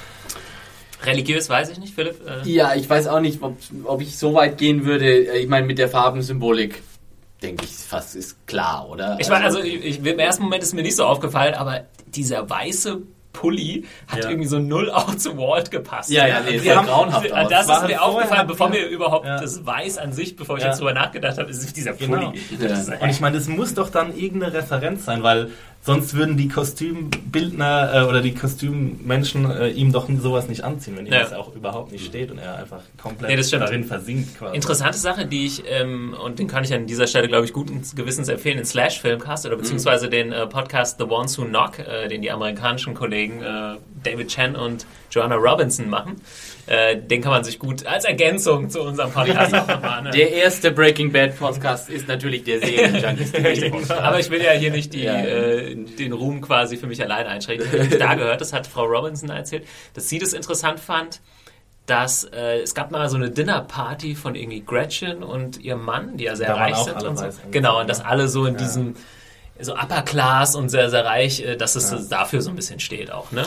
religiös weiß ich nicht, Philipp. Äh, Ja, ich weiß auch nicht, ob, ob ich so weit gehen würde. Ich meine, mit der Farbensymbolik denke ich fast ist klar, oder? Ich meine, also ich, ich, im ersten Moment ist mir nicht so aufgefallen, aber dieser weiße Pulli hat Ja. irgendwie so null auch zu Walt gepasst. Ja, ja, nee, Wir haben- grauenhaft aus. Das War ist mir aufgefallen, bevor wir- mir überhaupt Ja. das Weiß an sich, bevor ich Ja. jetzt drüber nachgedacht habe, ist dieser Genau. Pulli. Ist- Und ich meine, das muss doch dann irgendeine Referenz sein, weil sonst würden die Kostümbildner äh, oder die Kostümmenschen äh, ihm doch sowas nicht anziehen, wenn ihm Ja. das auch überhaupt nicht steht und er einfach komplett Nee, darin versinkt quasi. Interessante Sache, die ich, ähm, und den kann ich an dieser Stelle, glaube ich, guten Gewissens empfehlen, den Slash Filmcast oder beziehungsweise den äh, Podcast The Ones Who Knock, äh, den die amerikanischen Kollegen äh, David Chen und Joanna Robinson machen. Äh, den kann man sich gut als Ergänzung zu unserem Podcast auch nochmal anhören. der erste Breaking Bad Podcast ist natürlich der Serienjunkies Podcast. Aber ich will ja hier nicht die, Ja. Äh, den Ruhm quasi für mich alleine einschränken. Ich habe da gehört, das hat Frau Robinson erzählt, dass sie das interessant fand, dass äh, es gab mal so eine Dinnerparty von irgendwie Gretchen und ihrem Mann, die ja sehr Da waren reich auch sind alle und so. Genau, und ja. dass alle so in diesem so Upper Class und sehr, sehr reich, äh, dass es dafür so ein bisschen steht auch, ne?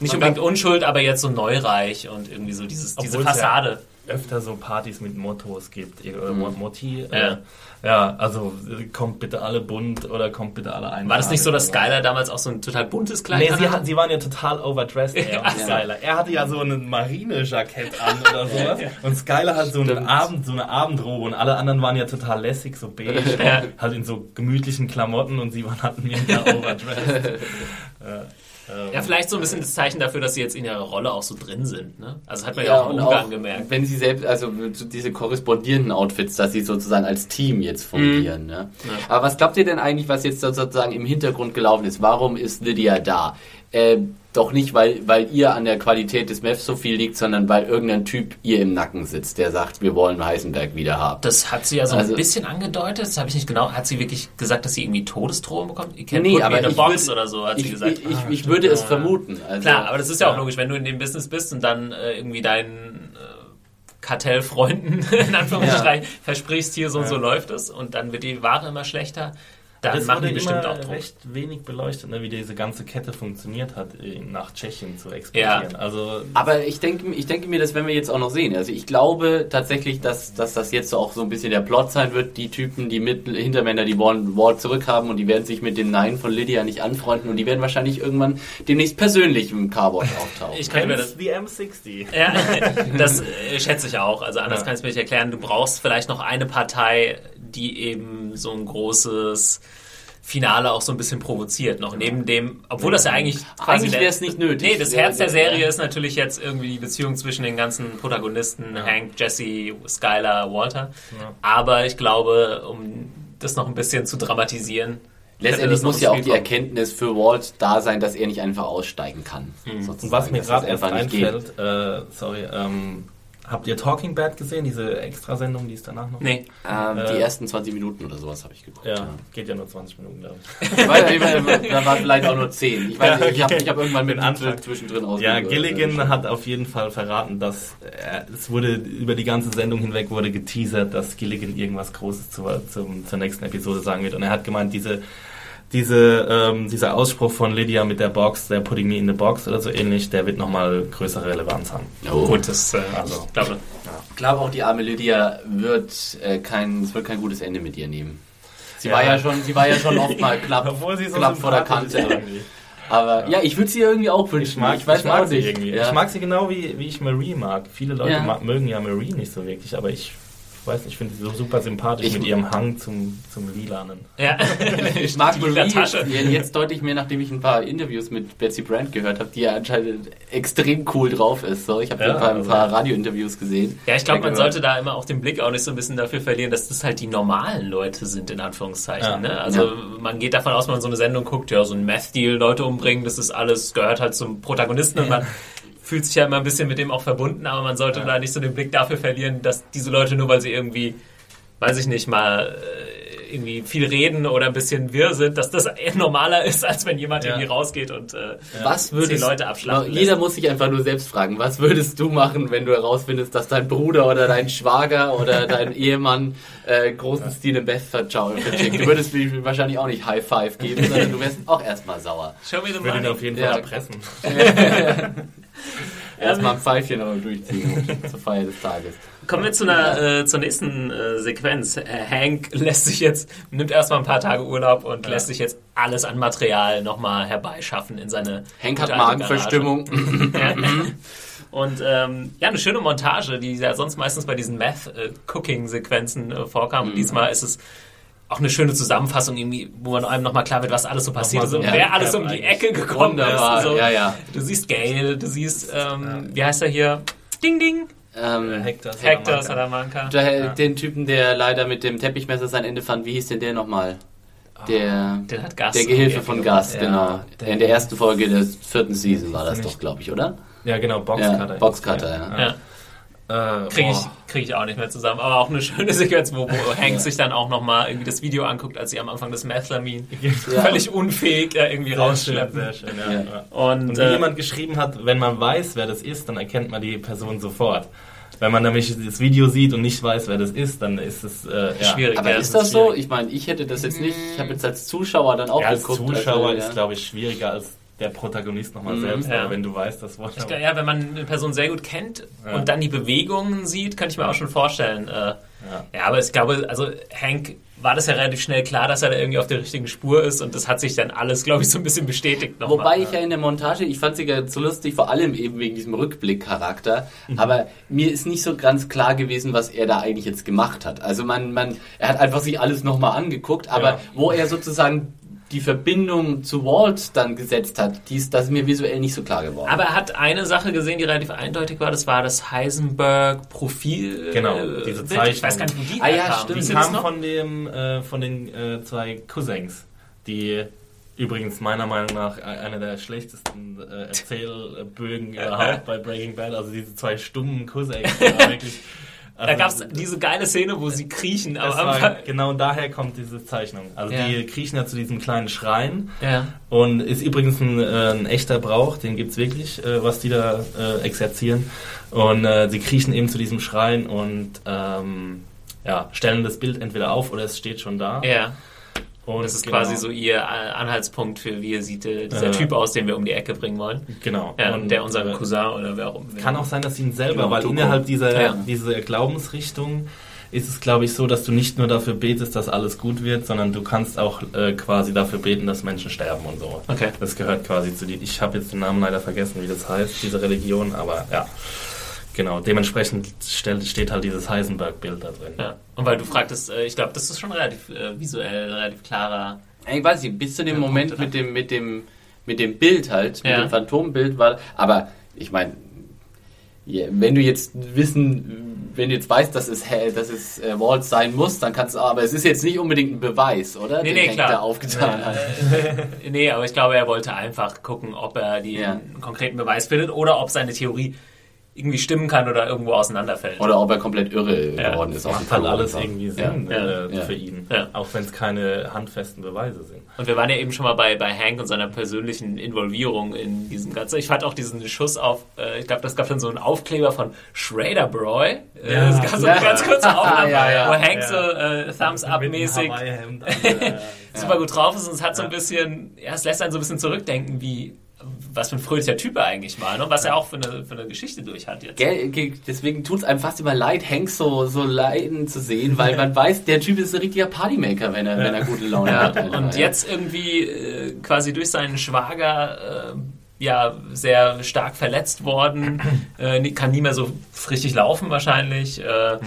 Nicht Man unbedingt Unschuld, aber jetzt so neureich und irgendwie so dieses, diese es ja- Fassade. öfter so Partys mit Mottos gibt oder Mo- Motti. Ja. Äh, ja, also kommt bitte alle bunt oder kommt bitte alle ein. War das nicht so, dass Skylar damals auch so ein total buntes Kleid Nee, sie, anhatte? hat, sie waren ja total overdressed. Er, und Ja. Skylar. er hatte ja so ein Marinejackett an oder sowas. Und Skylar hat so, einen. Abend, so eine Abendrobe und alle anderen waren ja total lässig, so beige, Ja. halt in so gemütlichen Klamotten und sie waren halt mega overdressed. ja, ähm, Ja, vielleicht so ein bisschen das Zeichen dafür, dass sie jetzt in ihrer Rolle auch so drin sind. Ne? Also hat man ja, auch im Umgang gemerkt. wenn sie selbst, also so diese korrespondierenden Outfits, dass sie sozusagen als Team jetzt fungieren. Mhm. Ne? Aber was glaubt ihr denn eigentlich, was jetzt sozusagen im Hintergrund gelaufen ist? Warum ist Lydia da? Äh, doch nicht, weil, weil ihr an der Qualität des Mavs so viel liegt, sondern weil irgendein Typ ihr im Nacken sitzt, der sagt, wir wollen Heisenberg wieder haben. Das hat sie ja so Also- ein bisschen angedeutet, das habe ich nicht genau. Hat sie wirklich gesagt, dass sie irgendwie Todesdrohung bekommt? Ihr kennt Nee, aber ich Box oder so, hat ich, sie gesagt. Ich, ich, Ah, ich würde es ja. vermuten. Also, Klar, aber das ist ja auch Ja. logisch, wenn du in dem Business bist und dann äh, irgendwie deinen äh, Kartellfreunden, in Anführungsstrichen, versprichst, hier so und so Ja. läuft es und dann wird die Ware immer schlechter, dann das machen wurde die bestimmt immer auch Druck. recht wenig beleuchtet, ne, wie diese ganze Kette funktioniert hat, äh, nach Tschechien zu exportieren. Also Aber ich denke, ich denke mir, das werden wir jetzt auch noch sehen. Also ich glaube tatsächlich, dass, dass das jetzt auch so ein bisschen der Plot sein wird. Die Typen, die mit Hintermänner, die Walt Walt zurückhaben und die werden sich mit dem Nein von Lydia nicht anfreunden und die werden wahrscheinlich irgendwann demnächst persönlich im Carwash auftauchen. Ich kann mir das the M60. Ja, das äh, schätze ich auch. Also anders Ja. kann ich es mir nicht erklären. Du brauchst vielleicht noch eine Partei, die eben so ein großes Finale auch so ein bisschen provoziert. Noch neben dem, obwohl das ja eigentlich quasi Eigentlich wäre es nicht nötig. Nee, das Herz der Serie ist natürlich jetzt irgendwie die Beziehung zwischen den ganzen Protagonisten, Hank, Jesse, Skylar, Walter. Ja. Aber ich glaube, um das noch ein bisschen zu dramatisieren, Letztendlich muss ja auch die. Erkenntnis für Walt da sein, dass er nicht einfach aussteigen kann. Und was mir gerade erst einfach nicht geht. einfällt, äh, sorry, ähm, habt ihr Talking Bad gesehen, diese Extrasendung, die ist danach noch? Nee. Ähm, Äh, die ersten 20 Minuten oder sowas habe ich geguckt. Ja, geht ja nur 20 Minuten, glaube ich. Ich weiß, da waren vielleicht auch nur 10. Ich weiß, Ja, ich habe hab irgendwann mit Anfang. zwischendrin Ja, ausgehört. Gilligan hat auf jeden Fall verraten, dass äh, es wurde über die ganze Sendung hinweg wurde geteasert, dass Gilligan irgendwas Großes zur, zum, zur nächsten Episode sagen wird. Und er hat gemeint, diese, diese, ähm, dieser Ausspruch von Lydia mit der Box, der Putting Me in the Box oder so ähnlich, der wird nochmal größere Relevanz haben. Oh. Gut, das äh, Also. ich glaube. Ich glaube auch die arme Lydia wird äh, kein, es wird kein gutes Ende mit ihr nehmen. Sie Ja. war ja schon, sie war ja schon oft mal knapp, so knapp vor der Kante. irgendwie. Aber ja, ich würde sie irgendwie auch wünschen. Ich mag, ich weiß ich mag sie nicht. irgendwie. Ja. Ich mag sie genau wie, wie ich Marie mag. Viele Leute Ja. mögen ja Marie nicht so wirklich, aber ich weiß nicht, ich finde sie so super sympathisch Ich- mit ihrem Hang zum, zum Lilanen. Ja. Ich mag Die Marie Tasche. jetzt, jetzt deutlich mehr, nachdem ich ein paar Interviews mit Betsy Brandt gehört habe, die ja anscheinend extrem cool drauf ist. So, ich habe Ja, ein paar, also- paar Radiointerviews gesehen. Ja, ich glaube, man sollte da immer auch den Blick auch nicht so ein bisschen dafür verlieren, dass das halt die normalen Leute sind, in Anführungszeichen. Ja. Ne? Also Ja. man geht davon aus, wenn man so eine Sendung guckt, ja, so ein Meth-Deal, Leute umbringen, das ist alles, gehört halt zum Protagonisten und man fühlt sich ja immer ein bisschen mit dem auch verbunden, aber man sollte Ja. da nicht so den Blick dafür verlieren, dass diese Leute nur, weil sie irgendwie, weiß ich nicht, mal äh, irgendwie viel reden oder ein bisschen wirr sind, dass das eher normaler ist, als wenn jemand Ja. irgendwie rausgeht und äh, Was würdest Leute abschlachten Jeder lässt. muss sich einfach nur selbst fragen, was würdest du machen, wenn du herausfindest, dass dein Bruder oder dein Schwager oder dein Ehemann äh, großen Stil im Best vercheckt? Du würdest mir wahrscheinlich auch nicht High Five geben, sondern du wärst auch erstmal sauer. Show me the Ich würde ihn auf jeden Ja. Fall erpressen. Erstmal ein Pfeifchen aber durchziehen zur Feier des Tages. Kommen wir zu einer, äh, zur nächsten äh, Sequenz. Äh, Hank lässt sich jetzt, nimmt erstmal ein paar Tage Urlaub und Ja. lässt sich jetzt alles an Material nochmal herbeischaffen in seine. Hank hat Magenverstimmung. Und ähm, ja, eine schöne Montage, die ja sonst meistens bei diesen Meth-Cooking-Sequenzen äh, vorkam. Und Mhm. diesmal ist es auch eine schöne Zusammenfassung, irgendwie, wo man einem nochmal klar wird, was alles so passiert ist so und wer alles um die. Ecke gekommen Wunderbar, ist. So, ja, ja. Du siehst Gail, du siehst, ähm, wie heißt er hier? Ding, ding. Ähm, Hector Hector Salamanca. Salamanca. der, Den Typen, der leider mit dem Teppichmesser sein Ende fand, wie hieß denn der nochmal? Der, Der hat Gas. der Gehilfe von Gas, Ja, genau. der- In der ersten Folge der vierten Season war das doch, glaube ich, oder? Ja, genau, Ja, Boxcutter. Boxcutter, ja. Ja. Äh, Kriege ich, boah. krieg ich auch nicht mehr zusammen. Aber auch eine schöne Sequenz, wo, wo Hank sich dann auch nochmal irgendwie das Video anguckt, als sie am Anfang des Methlamin Ja. völlig unfähig äh, irgendwie Sehr schön, rausschleppen. sehr schön, ja. Ja. ja. Und, Und wie äh, jemand geschrieben hat, wenn man weiß, wer das ist, dann erkennt man die Person sofort. Wenn man nämlich das Video sieht und nicht weiß, wer das ist, dann ist es äh, ja. Schwierig. Aber ja, ist das das ist so? schwierig. Ich meine, ich hätte das jetzt nicht. Ich habe jetzt als Zuschauer dann auch Ja, als geguckt. Zuschauer also, ist, ja. glaube ich, schwieriger als der Protagonist nochmal Mhm. selbst. Ja. Wenn du weißt, das Wort. Ich glaub, ja, wenn man eine Person sehr gut kennt Ja. und dann die Bewegungen sieht, kann ich mir auch schon vorstellen. Äh, ja. Ja. aber ich glaube, also Hank war das ja relativ schnell klar, dass er da irgendwie auf der richtigen Spur ist und das hat sich dann alles, glaube ich, so ein bisschen bestätigt. nochmal. Wobei ich ja in der Montage, ich fand sie ganz so lustig, vor allem eben wegen diesem Rückblick-Charakter. Mhm. Aber mir ist nicht so ganz klar gewesen, was er da eigentlich jetzt gemacht hat. Also man, man, er hat einfach sich alles nochmal angeguckt, aber Ja. wo er sozusagen die Verbindung zu Walt dann gesetzt hat, die ist, das ist mir visuell nicht so klar geworden. Aber er hat eine Sache gesehen, die relativ eindeutig war, das war das Heisenberg-Profil. Genau, äh, diese Bild. Zeichnung. Ich weiß gar nicht, wo die Ah ja, stimmt. Die kam von, dem, äh, von den äh, zwei Cousins, die übrigens meiner Meinung nach e- einer der schlechtesten äh, Erzählbögen überhaupt bei Breaking Bad. Also diese zwei stummen Cousins. die wirklich, Da also, gab es diese geile Szene, wo sie kriechen war, genau daher kommt diese Zeichnung. Also Ja. die kriechen ja zu diesem kleinen Schrein Ja. und ist übrigens ein, äh, ein echter Brauch, den gibt's wirklich, äh, was die da äh, exerzieren. Und äh, sie kriechen eben zu diesem Schrein und ähm, ja, stellen das Bild entweder auf oder es steht schon da. Ja. Und Das ist genau, quasi so ihr äh, Anhaltspunkt für, wie sieht äh, dieser Ja. Typ aus, den wir um die Ecke bringen wollen. Genau. Ja, und der unser äh, Cousin oder wer auch immer. Kann auch sein, dass sie ihn selber, Genau, weil Tuco. innerhalb dieser, Ja. dieser Glaubensrichtung ist es, glaube ich, so, dass du nicht nur dafür betest, dass alles gut wird, sondern du kannst auch äh, quasi dafür beten, dass Menschen sterben und so. Okay. Das gehört quasi zu die. Ich habe jetzt den Namen leider vergessen, wie das heißt, diese Religion, aber ja. Genau, dementsprechend stell, steht halt dieses Heisenberg-Bild da drin. Ja. Und weil du fragtest, äh, ich glaube, das ist schon relativ äh, visuell, relativ klarer. Ich weiß nicht, bis zu dem Moment mit dem, mit dem, mit dem Bild halt, mit Ja. dem Phantombild war, aber ich meine, ja, wenn du jetzt wissen wenn du jetzt weißt, dass es, dass es äh, Walt sein muss, dann kannst du, aber es ist jetzt nicht unbedingt ein Beweis, oder? Nee, Den nee, klar. da aufgetan hat. Nee, aber ich glaube, er wollte einfach gucken, ob er die Ja. einen konkreten Beweis findet oder ob seine Theorie irgendwie stimmen kann oder irgendwo auseinanderfällt. Oder ob er komplett irre Ja. geworden ist. auf Macht halt alles irgendwie. Sinn Ja. äh, Ja. für ihn. Ja. Auch wenn es keine handfesten Beweise sind. Und wir waren ja eben schon mal bei, bei Hank und seiner persönlichen Involvierung in diesem Ganzen. Ich fand auch diesen Schuss auf, äh, ich glaube, das gab dann so einen Aufkleber von Schrader Broy. Äh, Ja. es gab so Ja. eine ganz kurze Aufnahme, Ja, ja. wo Hank Ja. so äh, Thumbs Up-mäßig Mit einem Hawaii-Hemd an, äh, super gut drauf ist und es hat so ein bisschen, ja, es lässt einen so ein bisschen zurückdenken, wie was für ein fröhlicher Typ er eigentlich war, ne? was er auch für eine, für eine Geschichte durch hat jetzt. Gell, ge- deswegen tut es einem fast immer leid, Hank so, so leiden zu sehen, weil man weiß, der Typ ist ein richtiger Partymaker, wenn er, wenn er gute Laune Ja, hat. einfach, und ja. jetzt irgendwie äh, quasi durch seinen Schwager äh, ja sehr stark verletzt worden, äh, kann nie mehr so richtig laufen wahrscheinlich. Äh,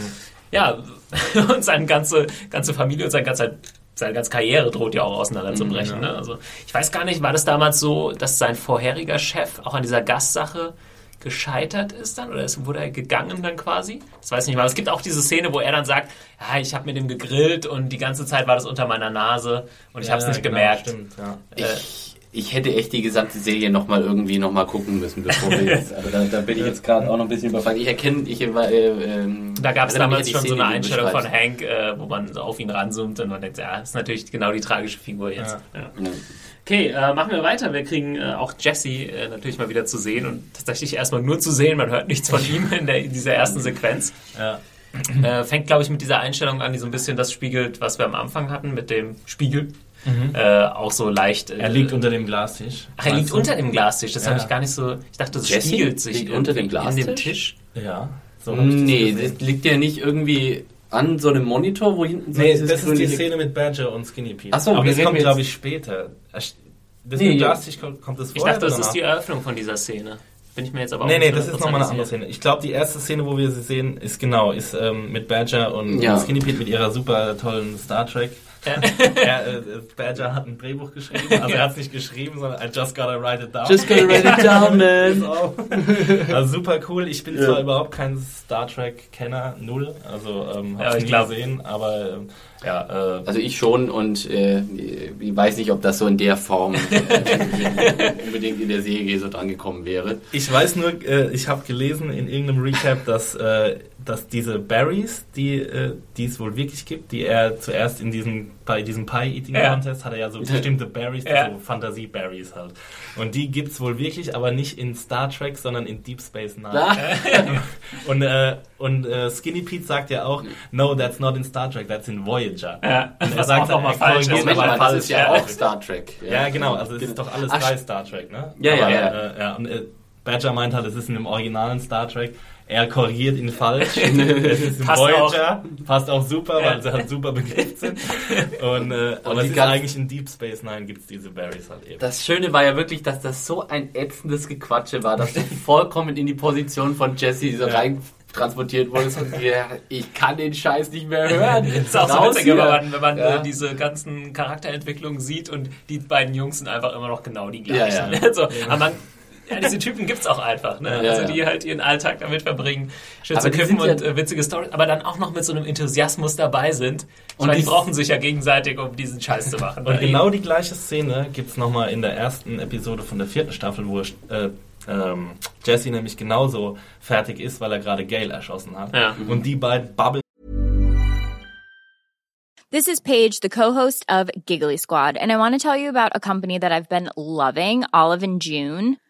Ja, und seine ganze, ganze Familie und seine ganze, seine ganze Karriere droht ja auch auseinanderzubrechen. Ne? Also ich weiß gar nicht, war das damals so, dass sein vorheriger Chef auch an dieser Gastsache gescheitert ist dann oder ist, wurde er gegangen dann quasi? Das weiß ich nicht mal. Es gibt auch diese Szene, wo er dann sagt, ja, ich habe mit dem gegrillt und die ganze Zeit war das unter meiner Nase und ich habe es nicht genau, gemerkt. Stimmt, ja. Ich, ich hätte echt die gesamte Serie nochmal irgendwie nochmal gucken müssen, bevor wir jetzt. Aber da, da bin ich jetzt gerade auch noch ein bisschen überfragt. Ich erkenne, ich äh, ähm, Da gab es damals schon so Szene, eine die du Einstellung von. Hank, äh, wo man so auf ihn ranzoomt und man denkt, ja, ist natürlich genau die tragische Figur jetzt. Ja. Ja. Okay, äh, machen wir weiter. Wir kriegen äh, auch Jesse äh, natürlich mal wieder zu sehen und tatsächlich erstmal nur zu sehen. Man hört nichts von ihm in, der, in dieser ersten Sequenz. Ja. Äh, fängt, glaube ich, mit dieser Einstellung an, die so ein bisschen das spiegelt, was wir am Anfang hatten mit dem Spiegel. Äh, auch so leicht. Äh, Er liegt unter dem Glastisch. Ach, er liegt du? unter dem Glastisch. Das Ja. habe ich gar nicht so. Ich dachte, das Jesse spiegelt sich liegt unter dem irgendwie in dem Glastisch? Tisch. Ja. So ich das Nee, gesehen. das liegt ja nicht irgendwie an so einem Monitor, wo hinten so Nee, das ist die Szene mit Badger und Skinny Pete. Ach so, aber das kommt, glaube ich, später. Das Nee, mit. Glastisch kommt, kommt das Ich vorher dachte, das ist die? Eröffnung von dieser Szene. Bin ich mir jetzt aber auch Nee, nee, das ist nochmal eine 100% andere. Szene. Ich glaube, die erste Szene, wo wir sie sehen, ist genau, ist ähm, mit Badger und Ja. Skinny Pete mit ihrer super tollen Star Trek. Er, äh, Badger hat ein Drehbuch geschrieben, also er hat es nicht geschrieben, sondern I just gotta write it down. Just gonna write it down, man. So. Also super cool. Ich bin zwar überhaupt kein Star Trek-Kenner, null, also ähm, Ja, hab's ich nie glaub- gesehen, aber ähm, ja, äh, Also ich schon und äh, ich weiß nicht, ob das so in der Form äh, unbedingt in der Serie so drangekommen wäre. Ich weiß nur, äh, ich habe gelesen in irgendeinem Recap, dass, äh, dass diese Berries, die, äh, die es wohl wirklich gibt, die er zuerst in diesem, bei diesem Pie-Eating-Contest hat er ja so bestimmte Berries, Ja. so Fantasie-Berries halt. Und die gibt's wohl wirklich, aber nicht in Star Trek, sondern in Deep Space Nine. Ah, Und, äh, und äh, Skinny Pete sagt ja auch, no, that's not in Star Trek, that's in Voyager. Ja, Und er sagt auch mal falsch ist. aber mal, das falsch. ist ja auch Star Trek. Ja, genau, also es ist doch alles Ach, drei Star Trek, ne? Ja, ja, Aber, ja. Äh, ja und äh, Badger meint halt, es ist in dem originalen Star Trek. Er korrigiert ihn falsch. es ist in Passt Voyager. Passt auch super, Ja. weil sie halt super begriffen sind. Und, äh, aber es ist eigentlich in Deep Space Nine gibt's diese Berries halt eben. Das Schöne war ja wirklich, dass das so ein ätzendes Gequatsche war, dass du vollkommen in die Position von Jesse so Ja. rein transportiert ja, ich kann den Scheiß nicht mehr hören. Das ist auch so witzig, wenn man, wenn man Ja. äh, diese ganzen Charakterentwicklungen sieht und die beiden Jungs sind einfach immer noch genau die gleichen. Ja, ja. Also, aber man, ja, diese Typen gibt's auch einfach, ne? Ja, also ja. die halt ihren Alltag damit verbringen, schön Aber zu sind und ja- äh, witzige Storys, aber dann auch noch mit so einem Enthusiasmus dabei sind. Ich Und meine, die brauchen sich ja gegenseitig, um diesen Scheiß zu machen. Und genau die gleiche Szene gibt's noch nochmal in der ersten Episode von der vierten Staffel, wo äh, ähm, Jesse nämlich genauso fertig ist, weil er gerade Gail erschossen hat. Ja. Und die beiden babbeln This is Paige, the co-host of Giggly Squad, and I want to tell you about a company that I've been loving, Olive and June.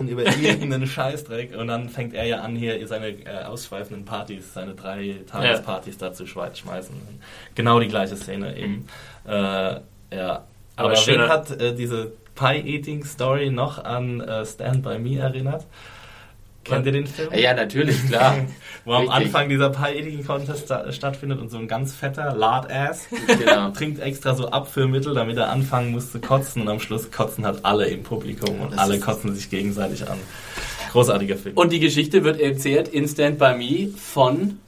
Über irgendeinen Scheißdreck und dann fängt er ja an, hier seine äh, ausschweifenden Partys, seine drei Tagespartys ja. da zu schmeißen. Genau die gleiche Szene eben. Äh, ja. Aber, Aber wen hat äh, diese Pie-Eating-Story noch an äh, Stand By Me erinnert? Kennt ihr den Film? Ja, natürlich, klar. Wo am Anfang dieser Pie-Eating-Contest stattfindet und so ein ganz fetter Lard-Ass genau. trinkt extra so Abführmittel, damit er anfangen muss zu kotzen und am Schluss kotzen halt alle im Publikum und das alle kotzen sich gegenseitig an. Großartiger Film. Und die Geschichte wird erzählt in Stand By Me von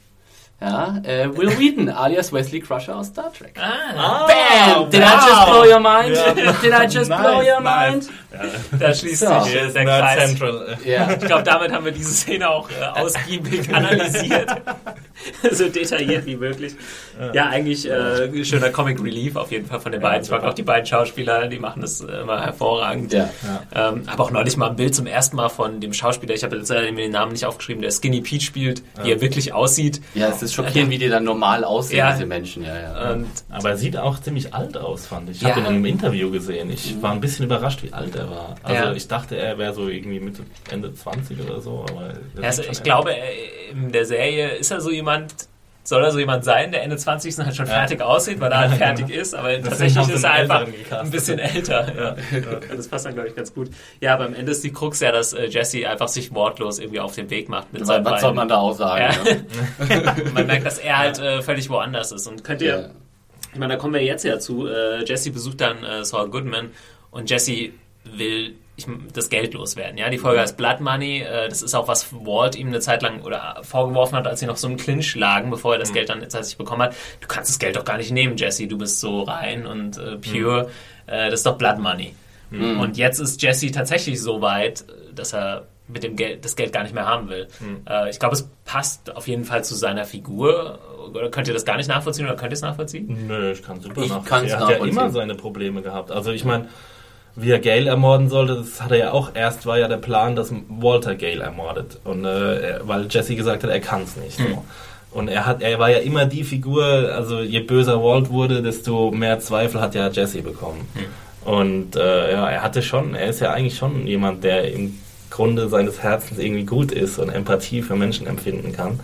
ja, äh, Will Wheaton, alias Wesley Crusher aus Star Trek. Ah, Bam! Did wow. I just blow your mind? Ja. Did I just nice, blow your nice. mind? Ja. Da schließt so. sich äh, der Kreis. Central. Ja. Ich glaube, damit haben wir diese Szene auch äh, ausgiebig analysiert. so detailliert wie möglich. Ja, ja eigentlich äh, schöner Comic Relief auf jeden Fall von den beiden. Ich mag auch die beiden Schauspieler, die machen das immer hervorragend. Ja. Ähm, Habe auch neulich mal ein Bild zum ersten Mal von dem Schauspieler, ich habe jetzt leider den Namen nicht aufgeschrieben, der Skinny Pete spielt, wie er wirklich aussieht. Ja, es ist schockierend, wie die dann normal aussehen, ja. diese Menschen. Ja, ja. Und Aber er sieht auch ziemlich alt aus, fand ich. Ich habe ihn in einem Interview gesehen. Ich war ein bisschen überrascht, wie alt er war. Also ich dachte, er wäre so irgendwie Mitte, Ende 20 oder so. Aber also ich glaube, in der Serie ist er so jemand, soll er so jemand sein, der Ende 20. halt schon fertig aussieht, weil er halt fertig ist, aber das tatsächlich ist er einfach ein bisschen älter. Ja. Ja. Das passt dann, glaube ich, ganz gut. Ja, aber am Ende ist die Krux ja, dass äh, Jesse einfach sich wortlos irgendwie auf den Weg macht mit Was, was soll man da auch sagen? Ja. man merkt, dass er halt äh, völlig woanders ist. Und könnt ihr, ich meine, da kommen wir jetzt ja zu, äh, Jesse besucht dann äh, Saul Goodman und Jesse will ich, das Geld loswerden. Ja, die Folge heißt Blood Money. Äh, das ist auch was Walt ihm eine Zeit lang oder vorgeworfen hat, als sie noch so im Clinch lagen, bevor er das mhm. Geld dann tatsächlich bekommen hat. Du kannst das Geld doch gar nicht nehmen, Jesse. Du bist so rein und äh, pure. Mhm. Äh, das ist doch Blood Money. Mhm. Und jetzt ist Jesse tatsächlich so weit, dass er mit dem Geld das Geld gar nicht mehr haben will. Mhm. Äh, ich glaube, es passt auf jeden Fall zu seiner Figur. Oder könnt ihr das gar nicht nachvollziehen oder könnt ihr es nachvollziehen? Nö, ich kann super ich nachvollziehen. Er hat ja immer seine Probleme gehabt. Also ich meine wie er Gale ermorden sollte, das hat er ja auch erst, war ja der Plan, dass Walter Gale ermordet. Und äh, weil Jesse gesagt hat, er kann es nicht. Mhm. Und er hat, er war ja immer die Figur, also je böser Walt wurde, desto mehr Zweifel hat ja Jesse bekommen. Mhm. Und äh, ja, er hatte schon, er ist ja eigentlich schon jemand, der im Grunde seines Herzens irgendwie gut ist und Empathie für Menschen empfinden kann.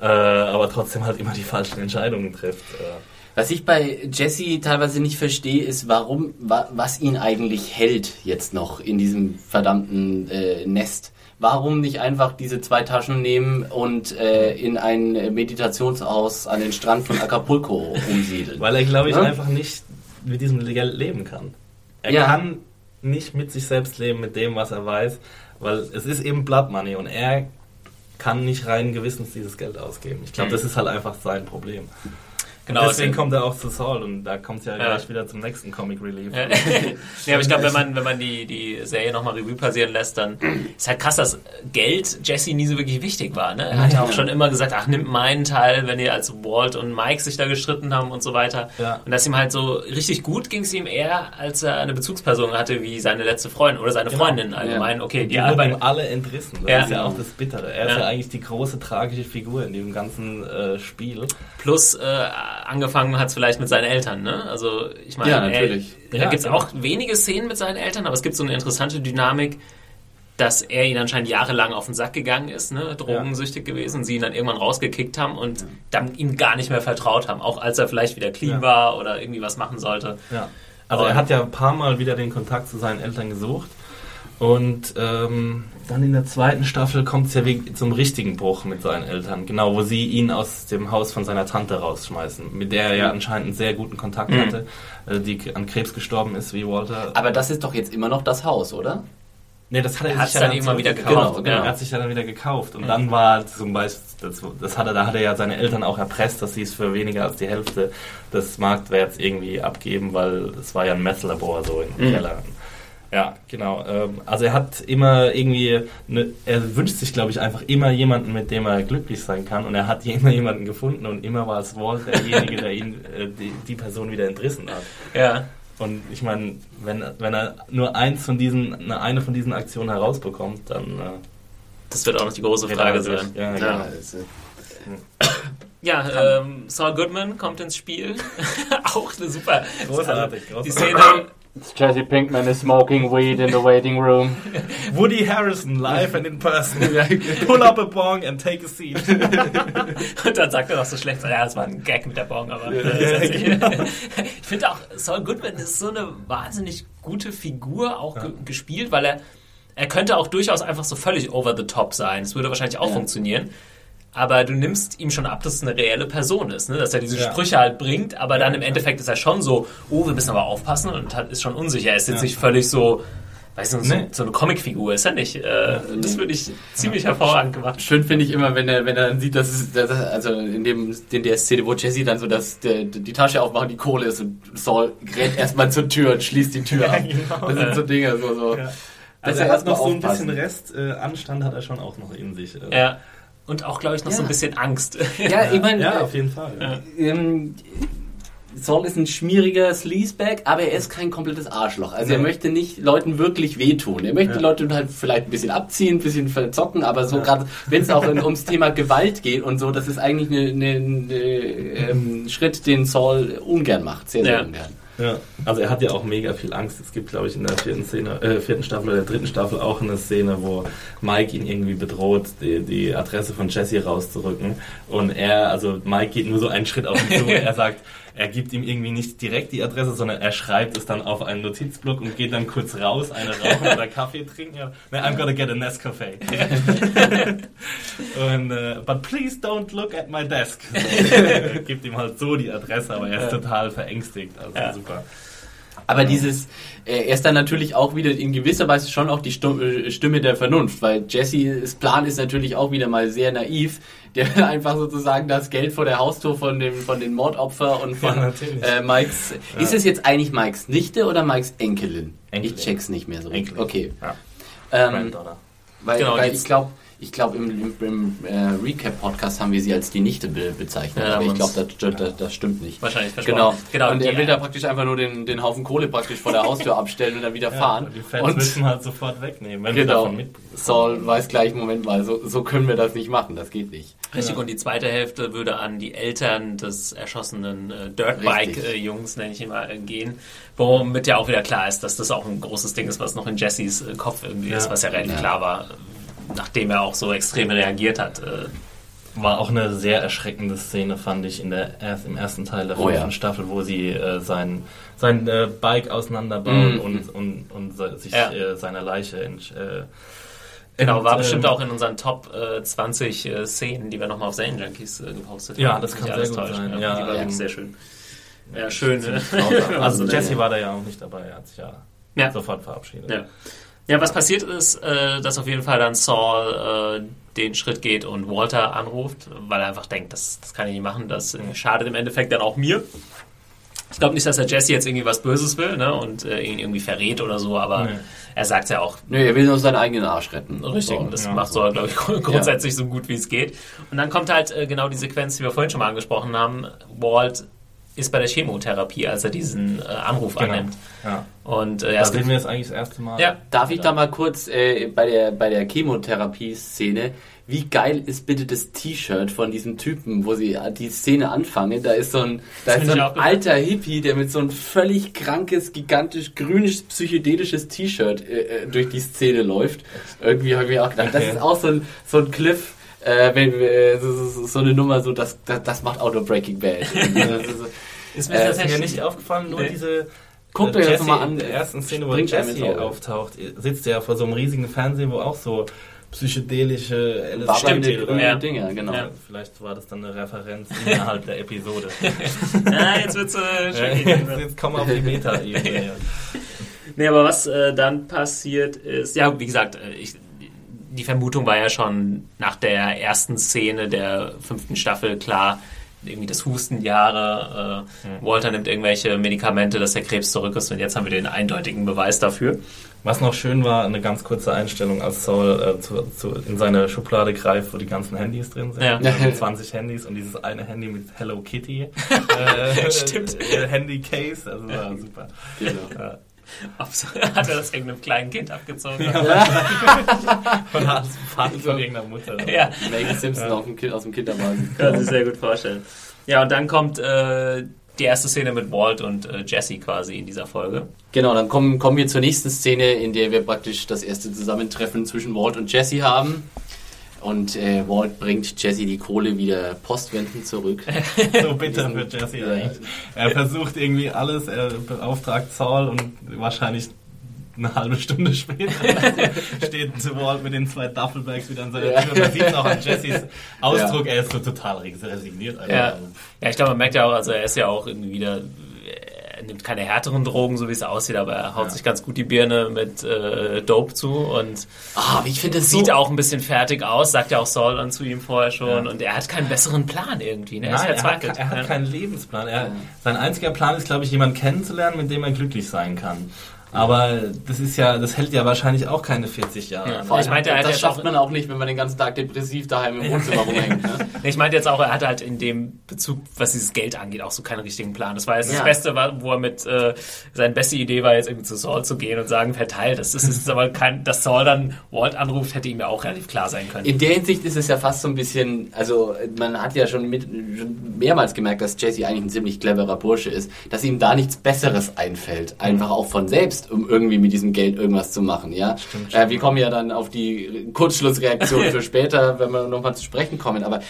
Äh, aber trotzdem halt immer die falschen Entscheidungen trifft. Äh. Was ich bei Jesse teilweise nicht verstehe, ist, warum, wa, was ihn eigentlich hält jetzt noch in diesem verdammten äh, Nest. Warum nicht einfach diese zwei Taschen nehmen und äh, in ein Meditationshaus an den Strand von Acapulco umsiedeln? Weil er, glaube ich, ja? einfach nicht mit diesem Geld leben kann. Er ja. kann nicht mit sich selbst leben, mit dem, was er weiß, weil es ist eben Blood Money und er kann nicht rein gewissens dieses Geld ausgeben. Ich glaube, mhm. das ist halt einfach sein Problem. Genau, deswegen kommt er auch zu Saul und da kommt es ja, ja, gleich wieder zum nächsten Comic Relief. Ja, ja aber ich glaube, wenn man, wenn man die, die Serie nochmal Revue passieren lässt, dann ist halt krass, dass Geld Jesse nie so wirklich wichtig war. Ne? Er hat ja auch schon immer gesagt, ach, nimmt meinen Teil, wenn ihr als Walt und Mike sich da gestritten haben und so weiter. Ja. Und dass ihm halt so richtig gut ging es ihm eher, als er eine Bezugsperson hatte wie seine letzte Freundin oder seine genau. Freundin allgemein. Okay, die, die wurden alle entrissen. Das ja. ist ja auch das Bittere. Er ist ja eigentlich die große tragische Figur in diesem ganzen äh, Spiel. Plus äh, angefangen hat es vielleicht mit seinen Eltern, ne? Also ich meine, ja, natürlich. Er, da ja, gibt es genau. auch wenige Szenen mit seinen Eltern, aber es gibt so eine interessante Dynamik, dass er ihnen anscheinend jahrelang auf den Sack gegangen ist, ne? drogensüchtig ja. gewesen, und sie ihn dann irgendwann rausgekickt haben und ja. dann ihm gar nicht mehr vertraut haben, auch als er vielleicht wieder clean ja. war oder irgendwie was machen sollte. Ja. Also er hat ja ein paar Mal wieder den Kontakt zu seinen Eltern gesucht und ähm, dann in der zweiten Staffel kommt es ja zum richtigen Bruch mit seinen Eltern. Genau, wo sie ihn aus dem Haus von seiner Tante rausschmeißen, mit der er ja anscheinend einen sehr guten Kontakt mhm. hatte, äh, die an Krebs gestorben ist, wie Walter. Aber das ist doch jetzt immer noch das Haus, oder? Nee, das hat er, er sich ja dann, immer wieder gekauft. Genau, genau. Er hat sich ja dann wieder gekauft. Und mhm. dann war zum Beispiel, das, das hat er, da hat er ja seine Eltern auch erpresst, dass sie es für weniger als die Hälfte des Marktwerts irgendwie abgeben, weil es war ja ein Messlabor so im mhm. Keller. Ja, genau. Ähm, also er hat immer irgendwie, eine, er wünscht sich, glaube ich, einfach immer jemanden, mit dem er glücklich sein kann. Und er hat immer jemanden gefunden und immer war es Walt derjenige, der ihn, äh, die, die Person wieder entrissen hat. Ja. Und ich meine, wenn, wenn er nur eins von diesen, eine, von diesen Aktionen herausbekommt, dann. Äh, das wird auch noch die große Frage sein. Ja, ja. Ja, ähm, Saul Goodman kommt ins Spiel. auch eine super. Großartig, großartig. Die Szene Jesse Pinkman is smoking weed in the waiting room. Woody Harrison live and in person. Pull up a bong and take a seat. Und dann sagt er noch so schlecht, ja, das war ein Gag mit der Bong, aber äh, ich finde auch, Saul Goodman ist so eine wahnsinnig gute Figur auch ge gespielt, weil er er könnte auch durchaus einfach so völlig over the top sein. Das würde wahrscheinlich auch Ja. funktionieren. Aber du nimmst ihm schon ab, dass es eine reelle Person ist, ne? dass er diese Ja. Sprüche halt bringt, aber dann im Endeffekt ist er schon so, oh, wir müssen aber aufpassen und hat, ist schon unsicher. Er ist jetzt Ja. nicht völlig so, weiß nicht, so, Nee. so eine Comicfigur ist er nicht. Äh, das würde ich ziemlich hervorragend gemacht. Schön finde ich immer, wenn er, wenn er dann sieht, dass es, dass er, also in dem, in der Szene, wo Jesse dann so dass der, die Tasche aufmacht, die Kohle ist und Saul rennt erstmal zur Tür und schließt die Tür ab. genau. Das sind so Dinge, so, so. Ja. Dass Also er hat noch so ein bisschen Rest, äh, Anstand hat er schon auch noch in sich. äh. Ja. Und auch, glaube ich, noch so ein Ja. bisschen Angst. Ja, ich meine, Ja, auf jeden Fall. ähm, Saul ist ein schmieriger Sleazebag, aber er ist kein komplettes Arschloch. Also er Nee. möchte nicht Leuten wirklich wehtun. Er möchte Ja. Leute halt vielleicht ein bisschen abziehen, ein bisschen verzocken, aber so gerade, wenn es auch in, ums Thema Gewalt geht und so, das ist eigentlich ein eine, eine, ähm, Schritt, den Saul ungern macht, sehr, sehr Ja. ungern. Ja, also er hat ja auch mega viel Angst. Es gibt, glaube ich, in der vierten, Szene, äh, vierten Staffel oder der dritten Staffel auch eine Szene, wo Mike ihn irgendwie bedroht, die, die Adresse von Jesse rauszurücken. Und er, also Mike geht nur so einen Schritt auf ihn zu. er sagt, er gibt ihm irgendwie nicht direkt die Adresse, sondern er schreibt es dann auf einen Notizblock und geht dann kurz raus, eine rauchen oder Kaffee trinken. Ja, I'm gonna get a Nescafe. und, äh, but please don't look at my desk. So, gibt ihm halt so die Adresse, aber er ist total verängstigt. Also Ja. super. Aber dieses, äh, er ist dann natürlich auch wieder in gewisser Weise schon auch die äh, Stimme der Vernunft, weil Jessys Plan ist natürlich auch wieder mal sehr naiv. Der will einfach sozusagen das Geld vor der Haustür von dem von den Mordopfer und von Ja, äh, Mikes. Ist es jetzt eigentlich Mikes Nichte oder Mikes Enkelin? Enkelin. Ich check's nicht mehr so richtig. Enkelin. Okay. Ja. Ähm, Granddaughter. weil Genau, weil ich glaube, ich glaube im, im, im äh, Recap-Podcast haben wir sie als die Nichte be bezeichnet, Ja, aber ich glaube, das, das, das stimmt nicht. Wahrscheinlich versprochen. Genau, genau. und er will da praktisch einfach nur den, den Haufen Kohle praktisch vor der Haustür abstellen und dann wieder fahren. die Fans und müssen halt sofort wegnehmen, wenn genau, davon mitbekommen. Saul weiß gleich, Moment mal, so, so können wir das nicht machen, das geht nicht. Richtig, und die zweite Hälfte würde an die Eltern des erschossenen äh. Dirtbike-Jungs, nenne ich ihn mal, äh, gehen. Womit ja auch wieder klar ist, dass das auch ein großes Ding ist, was noch in Jessys äh, Kopf irgendwie Ja. ist, was ja relativ Ja. klar war, äh, nachdem er auch so extrem reagiert hat. Äh, War auch eine sehr erschreckende Szene, fand ich, in der, erst, im ersten Teil der Oh fünften ja. Staffel, wo sie äh, sein, sein äh, Bike auseinanderbauen Mhm. und, und, und sich Ja. äh, seiner Leiche ent, äh, genau, war ent- bestimmt ähm, auch in unseren Top äh, 20 äh, Szenen, die wir nochmal auf Serien Junkies äh, gepostet Ja, haben. das Wenn kann sehr gut täuscht. sein, Ja, ja. die war Ja. wirklich sehr schön. Ja, schön. Also Jesse war da ja auch nicht dabei, er hat sich ja, Ja. sofort verabschiedet. Ja. ja, was passiert ist, äh, dass auf jeden Fall dann Saul äh, den Schritt geht und Walter anruft, weil er einfach denkt, das, das kann ich nicht machen, das äh, schadet im Endeffekt dann auch mir. Ich glaube nicht, dass der Jesse jetzt irgendwie was Böses will ne, und äh, ihn irgendwie verrät oder so, aber Nee. er sagt ja auch Nö, er will nur seinen eigenen Arsch retten. richtig. So. und das ja, macht so. Saul, glaube ich, grundsätzlich so gut wie es geht. Und dann kommt halt äh, genau die Sequenz, die wir vorhin schon mal angesprochen haben. Walt ist bei der Chemotherapie, als er diesen äh, Anruf Genau. annimmt. Ja. Und äh, Da sehen wir es eigentlich das erste Mal. ja, Darf ich da mal kurz äh, bei der, bei der Chemotherapie-Szene, wie geil ist bitte das T-Shirt von diesem Typen, wo sie äh, die Szene anfangen? Da ist so ein, da ist so ein alter Hippie, der mit so ein völlig krankes, gigantisch grünes, psychedelisches T-Shirt äh, äh, durch die Szene läuft. Irgendwie habe ich mir auch gedacht, das ist auch so ein, so ein Cliff, äh, wenn, äh, so, so, so eine Nummer, so das, das, das macht Auto Breaking Bad. Das ist so- ist Äh, mir nicht aufgefallen, nur Nee. diese. Guckt äh, euch das Jesse nochmal an. In der ersten Szene, wo Jesse auftaucht, sitzt er vor so einem riesigen Fernsehen, wo auch so psychedelische LSD grüne oder? Ja. Dinger, genau. Ja. Vielleicht war das dann eine Referenz innerhalb der Episode. Ah, jetzt wird's äh, Ja, schwierig. jetzt, jetzt kommen wir auf die Meta-Ebene. ja. Nee, aber was äh, dann passiert ist, ja, wie gesagt, äh, ich, die Vermutung war ja schon nach der ersten Szene der fünften Staffel klar, irgendwie das Hustenjahre, äh, Walter nimmt irgendwelche Medikamente, dass der Krebs zurück ist und jetzt haben wir den eindeutigen Beweis dafür. Was noch schön war, eine ganz kurze Einstellung, als Saul äh, zu, zu, in seine Schublade greift, wo die ganzen Handys drin sind. Ja. Also 20 Handys und dieses eine Handy mit Hello Kitty. äh, Stimmt. Äh, Handy-Case, also war super. Genau. Ja. Hat er das irgendeinem kleinen Kind abgezogen? Und als Pfand von irgendeiner Mutter. ja. Maggie Simpson auf dem kind, aus dem Kinderwagen. Kann sich sehr gut vorstellen. Ja, und dann kommt äh, die erste Szene mit Walt und äh, Jesse quasi in dieser Folge. Genau, dann kommen, kommen wir zur nächsten Szene, in der wir praktisch das erste Zusammentreffen zwischen Walt und Jesse haben. Und äh, Walt bringt Jesse die Kohle wieder postwendend zurück. so bitter für Jesse ja. eigentlich. Er versucht irgendwie alles, er beauftragt Saul und wahrscheinlich eine halbe Stunde später steht Walt mit den zwei Duffelbags wieder an seiner Tür. Man sieht es auch an Jessys Ausdruck, ja. er ist so total resigniert. Ja. ja, ich glaube, man merkt ja auch, also er ist ja auch irgendwie wieder er nimmt keine härteren Drogen, so wie es aussieht, aber er haut ja. sich ganz gut die Birne mit äh, Dope zu und oh, ich finde sieht so auch ein bisschen fertig aus, sagt ja auch Saul dann zu ihm vorher schon ja. und er hat keinen besseren Plan irgendwie. Ne? Nein, er, hat, er hat keinen Lebensplan. Er, sein einziger Plan ist, glaube ich, jemanden kennenzulernen, mit dem er glücklich sein kann. Aber das ist ja, das hält ja wahrscheinlich auch keine 40 Jahre. Ja, vor allem, ich meinte, das schafft man auch nicht, wenn man den ganzen Tag depressiv daheim im Wohnzimmer rumhängt. Ne? ich meinte jetzt auch, er hatte halt in dem Bezug, was dieses Geld angeht, auch so keinen richtigen Plan. Das war jetzt ja. das Beste, wo er mit, äh, seine beste Idee war, jetzt irgendwie zu Saul zu gehen und sagen, verteilt. Das ist jetzt aber kein, dass Saul dann Walt anruft, hätte ihm ja auch relativ klar sein können. In der Hinsicht ist es ja fast so ein bisschen, also man hat ja schon, mit, schon mehrmals gemerkt, dass Jesse eigentlich ein ziemlich cleverer Bursche ist, dass ihm da nichts Besseres einfällt. Einfach auch von selbst, um irgendwie mit diesem Geld irgendwas zu machen, ja. Stimmt, äh, wir kommen ja dann auf die Kurzschlussreaktion für später, wenn wir nochmal zu sprechen kommen, aber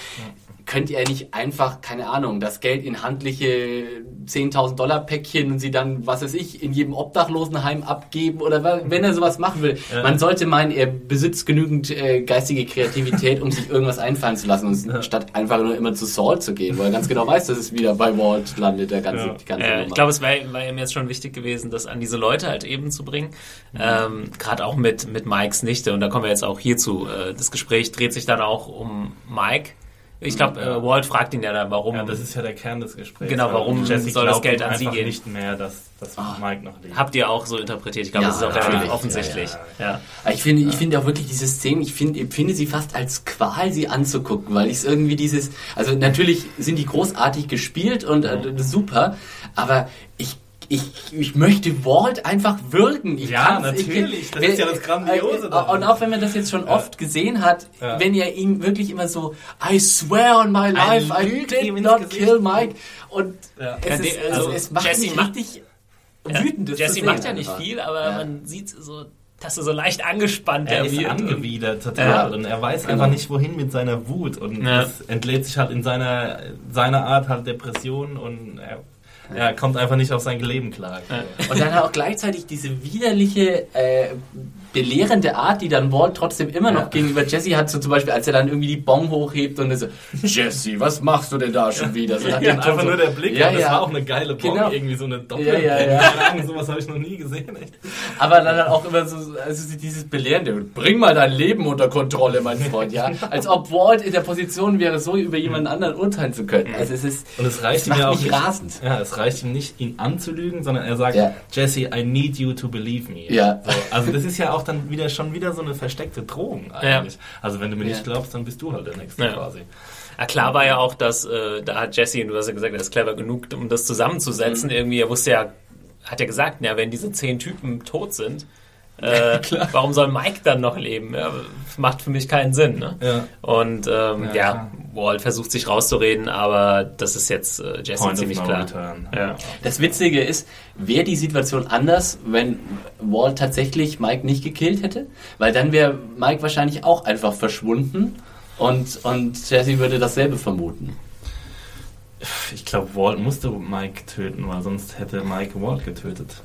könnt ihr nicht einfach, keine Ahnung, das Geld in handliche 10.000 Dollar Päckchen und sie dann, was weiß ich, in jedem Obdachlosenheim abgeben oder wenn er sowas machen will. Ja. Man sollte meinen, er besitzt genügend äh, geistige Kreativität, um sich irgendwas einfallen zu lassen, und ja. statt einfach nur immer zu Saul zu gehen, weil er ganz genau weiß, dass es wieder bei Walt landet, der ganze, ja. die ganze äh, Ich glaube, es war, war ihm jetzt schon wichtig gewesen, das an diese Leute halt eben zu bringen. Mhm. Ähm, Gerade auch mit, mit Mikes Nichte und da kommen wir jetzt auch hierzu. Äh, das Gespräch dreht sich dann auch um Mike ich glaube, äh, Walt fragt ihn ja dann, warum. Ja, das ist ja der Kern des Gesprächs. Genau, warum Jesse soll das Geld an sie gehen? nicht mehr, dass, dass oh. Mike noch lebt. Habt ihr auch so interpretiert? Ich glaube, ja, das ist auch natürlich offensichtlich. Ja, ja. Ich finde, ich finde auch wirklich diese Szenen, ich finde, ich finde sie fast als Qual, sie anzugucken, weil ich es irgendwie dieses, also natürlich sind die großartig gespielt und äh, super, aber ich ich, ich möchte Walt einfach würgen. Ich ja, natürlich. Ich, das ist ja das Grandiose. Äh, und auch wenn man das jetzt schon ja. oft gesehen hat, ja. wenn er ihn wirklich immer so, I swear on my life, I, did not kill Mike. Und ja. es, ist, also, es, es macht Jesse mich macht, richtig wütend. Jesse macht ja nicht viel, aber man sieht so dass er so leicht angespannt er ist angewidert total ja. und er weiß genau. einfach nicht wohin mit seiner Wut und ja. das entlädt sich halt in seiner seiner Art halt Depression und er er kommt einfach nicht auf sein Leben klar. Und dann auch gleichzeitig diese widerliche äh, belehrende Art, die dann Walt trotzdem immer noch ja. gegenüber Jesse hat, so zum Beispiel, als er dann irgendwie die Bon hochhebt und so, Jesse, was machst du denn da schon wieder? So, ja, einfach so, nur der Blick, ja, das war auch eine geile Bon, genau. irgendwie so eine Doppel ja, ja, ja. Ahnung, sowas habe ich noch nie gesehen. Echt. Aber dann auch immer so, also dieses Belehrende, bring mal dein Leben unter Kontrolle, mein Freund, ja. Als ob Walt in der Position wäre, so über jemanden anderen urteilen zu können. Also es ist, und es reicht ihm ja auch nicht rasend. Ja, es reicht ihm nicht, ihn anzulügen, sondern er sagt, Jesse, I need you to believe me. Ja. So, also das ist ja auch auch dann wieder schon wieder so eine versteckte Drohung eigentlich. Ja. Also wenn du mir nicht glaubst, dann bist du halt der Nächste ja. quasi. Ja, klar war ja auch, dass äh, da hat Jesse, du hast ja gesagt, er ist clever genug, um das zusammenzusetzen. Mhm. Irgendwie, er wusste ja, hat ja gesagt, ja, wenn diese zehn Typen tot sind, äh, warum soll Mike dann noch leben? Ja, macht für mich keinen Sinn. Ne? Ja. Und ähm, ja, ja, Walt versucht sich rauszureden, aber das ist jetzt äh, Jesse Point ziemlich klar. Ja. Das Witzige ist, wäre die Situation anders, wenn Walt tatsächlich Mike nicht gekillt hätte? Weil dann wäre Mike wahrscheinlich auch einfach verschwunden und, und Jesse würde dasselbe vermuten. Ich glaube, Walt musste Mike töten, weil sonst hätte Mike Walt getötet.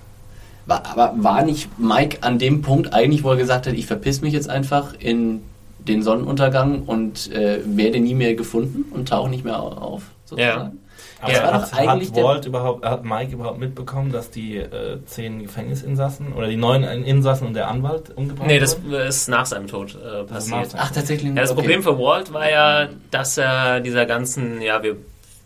War, aber war nicht Mike an dem Punkt eigentlich, wo er gesagt hat, ich verpiss mich jetzt einfach in den Sonnenuntergang und äh, werde nie mehr gefunden und tauche nicht mehr auf, sozusagen? Ja. Aber ja, hat, hat Walt überhaupt, hat Mike überhaupt mitbekommen, dass die äh, zehn Gefängnisinsassen oder die neun Insassen und der Anwalt umgebracht wurden? Nee, das ist nach seinem Tod äh, passiert. Ach, tatsächlich. Ja, das okay. Problem für Walt war ja, dass er dieser ganzen, ja, wir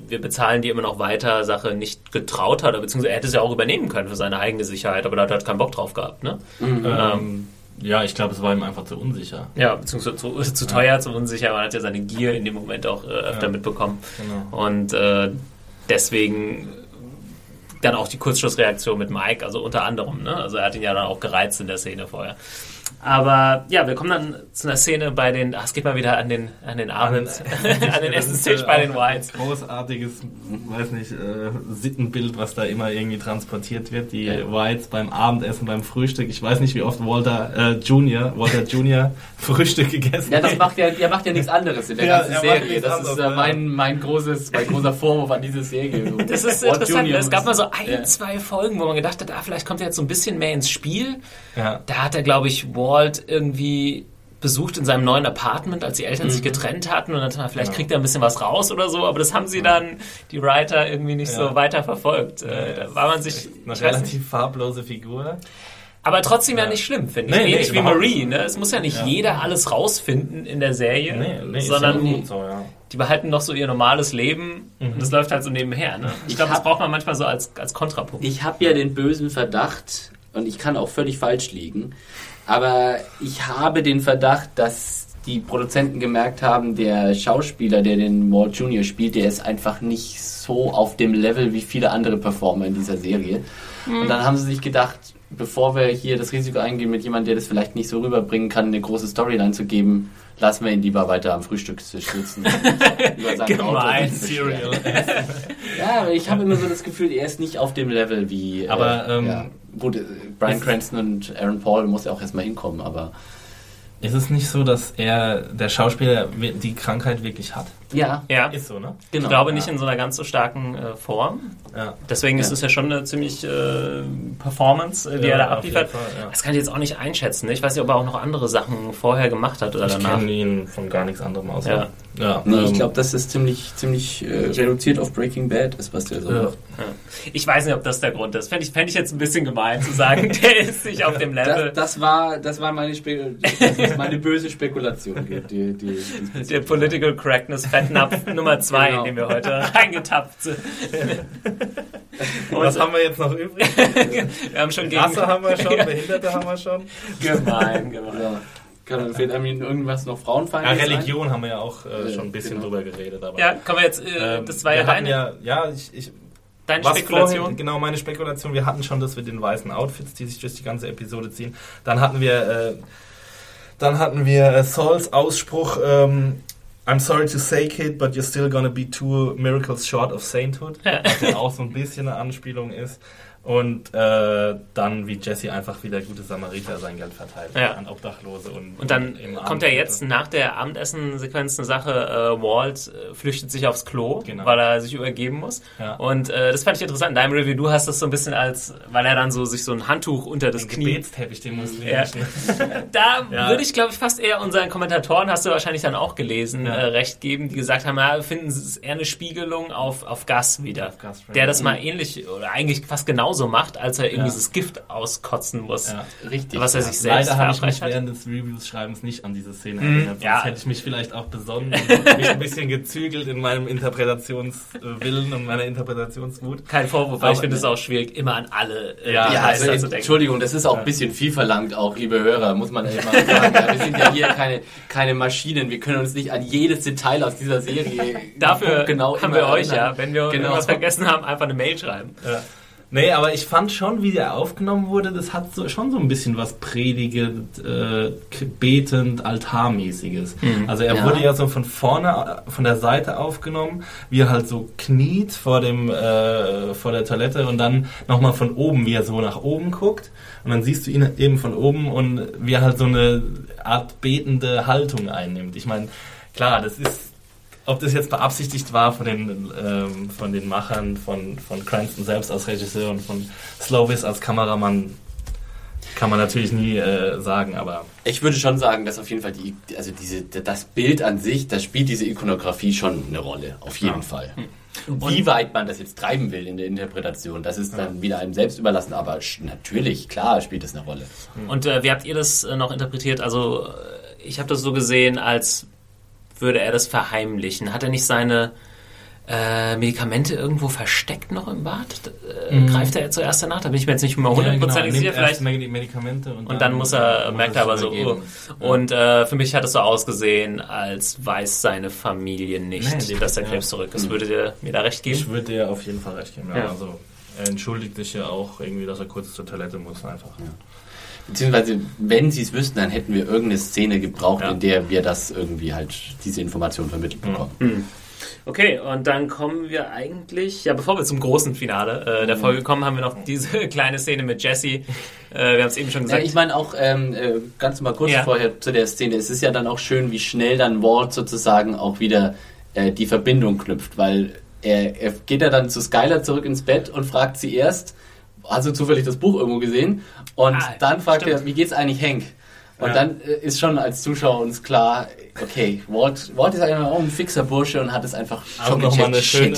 wir bezahlen die immer noch weiter Sache nicht getraut hat, beziehungsweise er hätte es ja auch übernehmen können für seine eigene Sicherheit, aber da hat er halt keinen Bock drauf gehabt. Ne? Mhm. Ähm, ja, ich glaube, es war ihm einfach zu unsicher. Ja, beziehungsweise zu, zu teuer, ja. zu unsicher. Man hat ja seine Gier in dem Moment auch äh, öfter ja. mitbekommen. Genau. Und äh, deswegen dann auch die Kurzschlussreaktion mit Mike, also unter anderem. Ne? Also er hat ihn ja dann auch gereizt in der Szene vorher. Aber ja, wir kommen dann zu einer Szene bei den, ach, es geht mal wieder an den, an den Abend, an den Essenstisch bei den Whites. Großartiges, weiß nicht, äh, Sittenbild, was da immer irgendwie transportiert wird. Die ja. Whites beim Abendessen, beim Frühstück. Ich weiß nicht, wie oft Walter äh, Junior, Walter Junior Frühstück gegessen hat. Ja, das macht ja, der macht ja nichts anderes in der ja, ganzen Serie. Das ist äh, mein, mein großes, mein großer Vorwurf an diese Serie. Das ist Walt interessant. Junior es gab mal so ein, ja. zwei Folgen, wo man gedacht hat, ah, vielleicht kommt er jetzt so ein bisschen mehr ins Spiel. Ja. Da hat er, glaube ich, Walt Walt irgendwie besucht in seinem neuen Apartment, als die Eltern mhm. sich getrennt hatten und dann vielleicht ja. Kriegt er ein bisschen was raus oder so, aber das haben sie dann, die Writer, irgendwie nicht ja. so weiter verfolgt. Äh, da war man sich... Eine relativ farblose Figur. Aber trotzdem ja, ja nicht schlimm, finde ich. Nee, Ähnlich nee, wie Marie. Ne? Es muss ja nicht ja. jeder alles rausfinden in der Serie, nee, nee, sondern ja so, die behalten noch so ihr normales Leben mhm. und das läuft halt so nebenher. Ne? Ich, ich glaube, das braucht man manchmal so als, als Kontrapunkt. Ich habe ja den bösen Verdacht, und ich kann auch völlig falsch liegen, aber ich habe den Verdacht, dass die Produzenten gemerkt haben, der Schauspieler, der den Walt Jr. spielt, der ist einfach nicht so auf dem Level wie viele andere Performer in dieser Serie. Mhm. Und dann haben sie sich gedacht, bevor wir hier das Risiko eingehen, mit jemandem, der das vielleicht nicht so rüberbringen kann, eine große Storyline zu geben, lassen wir ihn lieber weiter am Frühstückstisch sitzen. Gemein, Serial. ja, aber ich habe immer so das Gefühl, er ist nicht auf dem Level wie. Aber äh, ähm, ja. Gut, äh, Brian Cranston und Aaron Paul muss ja auch erstmal hinkommen, aber. Ist es nicht so, dass er, der Schauspieler, die Krankheit wirklich hat? Ja. Ja. Ist so, ne? Genau. Ich glaube nicht in so einer ganz so starken äh, Form. Ja. Deswegen ja. ist es ja schon eine ziemlich äh, Performance, äh, die ja, er da abliefert. Fall, das kann ich jetzt auch nicht einschätzen. Ne? Ich weiß nicht, ob er auch noch andere Sachen vorher gemacht hat oder ich danach. Ich kenne ihn von gar nichts anderem aus. Ja. Ja, nee, ähm, ich glaube, dass das ziemlich, ziemlich äh, reduziert auf Breaking Bad ist, was der so macht. Ich weiß nicht, ob das der Grund ist. Fände ich, fänd ich jetzt ein bisschen gemein zu sagen, der ist nicht auf dem Level. Das, das war, das war meine, Spe das ist meine böse Spekulation. Die, die, die der Political Correctness Fettnapf Nummer zwei, genau. in den wir heute reingetappt sind. was haben wir jetzt noch übrig? wir haben schon gegen... Rasse haben wir schon, Behinderte haben wir schon. Gemein, gemein. Ja. Kann, fehlt einem irgendwas noch frauenfeindlich? Ja, Religion sein? haben wir ja auch äh, schon ein bisschen genau. drüber geredet. Aber, ja, können wir jetzt, äh, ähm, das war ja deine... Ja, ja, ich, ich Deine Spekulation? Vorhin, genau, meine Spekulation. Wir hatten schon das mit den weißen Outfits, die sich durch die ganze Episode ziehen. Dann hatten wir, äh, dann hatten wir äh, Sauls Ausspruch, ähm, I'm sorry to say, kid, but you're still gonna be two miracles short of sainthood. was ja auch so ein bisschen eine Anspielung ist. Und äh, dann, wie Jesse einfach wieder gute Samariter sein Geld verteilt ja. an Obdachlose. Und, und dann kommt er jetzt nach der Abendessen-Sequenz eine Sache, äh, Walt äh, flüchtet sich aufs Klo, genau. weil er sich übergeben muss. Ja. Und äh, das fand ich interessant. In deinem Review, du hast das so ein bisschen als, weil er dann so sich so ein Handtuch unter das den Knie... Gebetsteppich, den Muslim. Ja. da ja. würde ich, glaube ich, fast eher unseren Kommentatoren, hast du wahrscheinlich dann auch gelesen, äh, recht geben, die gesagt haben, ja, finden es eher eine Spiegelung auf, auf Gas wieder. Auf Gas, der das mal ähnlich, oder eigentlich fast genau genauso macht, als er irgendwie ja. dieses Gift auskotzen muss. Ja. Richtig. Was er sich selbst Leider habe ich mich während des Reviews-Schreibens nicht an diese Szene mhm. erinnert. Sonst hätte ich mich vielleicht auch besonnen und mich ein bisschen gezügelt in meinem Interpretationswillen und meiner Interpretationsmut. Kein Vorwurf, weil ich finde es auch schwierig, immer an alle äh, ja, ja also, zu denken. Entschuldigung, das ist auch ein bisschen viel verlangt, auch liebe Hörer, muss man echt mal sagen. wir sind ja hier keine, keine Maschinen. Wir können uns nicht an jedes Detail aus dieser Serie Dafür genau haben wir euch ja. Wenn wir genau. irgendwas vergessen haben, einfach eine Mail schreiben. Ja. Nee, aber ich fand schon, wie der aufgenommen wurde, das hat so, schon so ein bisschen was predigend, äh, betend, altarmäßiges. Mhm. Also er ja. wurde ja so von vorne, von der Seite aufgenommen, wie er halt so kniet vor dem, äh, vor der Toilette und dann nochmal von oben, wie er so nach oben guckt. Und dann siehst du ihn eben von oben und wie er halt so eine Art betende Haltung einnimmt. Ich meine, klar, das ist ob das jetzt beabsichtigt war von den, ähm, von den Machern, von, von Cranston selbst als Regisseur und von Slovis als Kameramann, kann man natürlich nie äh, sagen, aber. Ich würde schon sagen, dass auf jeden Fall die, also diese, das Bild an sich, das spielt diese Ikonografie schon eine Rolle, auf jeden ja. Fall. Und Wie weit man das jetzt treiben will in der Interpretation, das ist dann ja. wieder einem selbst überlassen, aber natürlich, klar spielt das eine Rolle. Und äh, wie habt ihr das äh, noch interpretiert? Also, ich habe das so gesehen, als würde er das verheimlichen? Hat er nicht seine äh, Medikamente irgendwo versteckt noch im Bad? Äh, mhm. Greift er zuerst danach? Da bin ich mir jetzt nicht mehr hundertprozentig ja, genau. sicher. Vielleicht Medikamente und, und dann, dann, muss er, merkt er aber so, oh. Und äh, für mich hat es so ausgesehen, als weiß seine Familie nicht, nee, dass der Krebs ja. zurück ist. Würdet ihr mir da recht geben? Ich würde dir auf jeden Fall recht geben. Ja. Also, er entschuldigt sich ja auch irgendwie, dass er kurz zur Toilette muss einfach. Beziehungsweise wenn sie es wüssten, dann hätten wir irgendeine Szene gebraucht, Ja. in der wir das irgendwie halt, diese Information vermittelt bekommen. Okay, und dann kommen wir eigentlich, ja, bevor wir zum großen Finale äh, der Folge kommen, haben wir noch diese kleine Szene mit Jesse. Äh, wir haben es eben schon Ja, gesagt. ich meine auch, ähm, äh, ganz mal kurz Ja. vorher zu der Szene, es ist ja dann auch schön, wie schnell dann Walt sozusagen auch wieder äh, die Verbindung knüpft, weil er, er geht ja dann zu Skylar zurück ins Bett und fragt sie erst, hast du zufällig das Buch irgendwo gesehen? Und Ah, dann fragt stimmt. er, wie geht's eigentlich Hank? Und Ja. dann äh, ist schon als Zuschauer uns klar, okay, Walt, Walt ist einfach auch ein fixer Bursche und hat es einfach schon nochmal eine, schöne,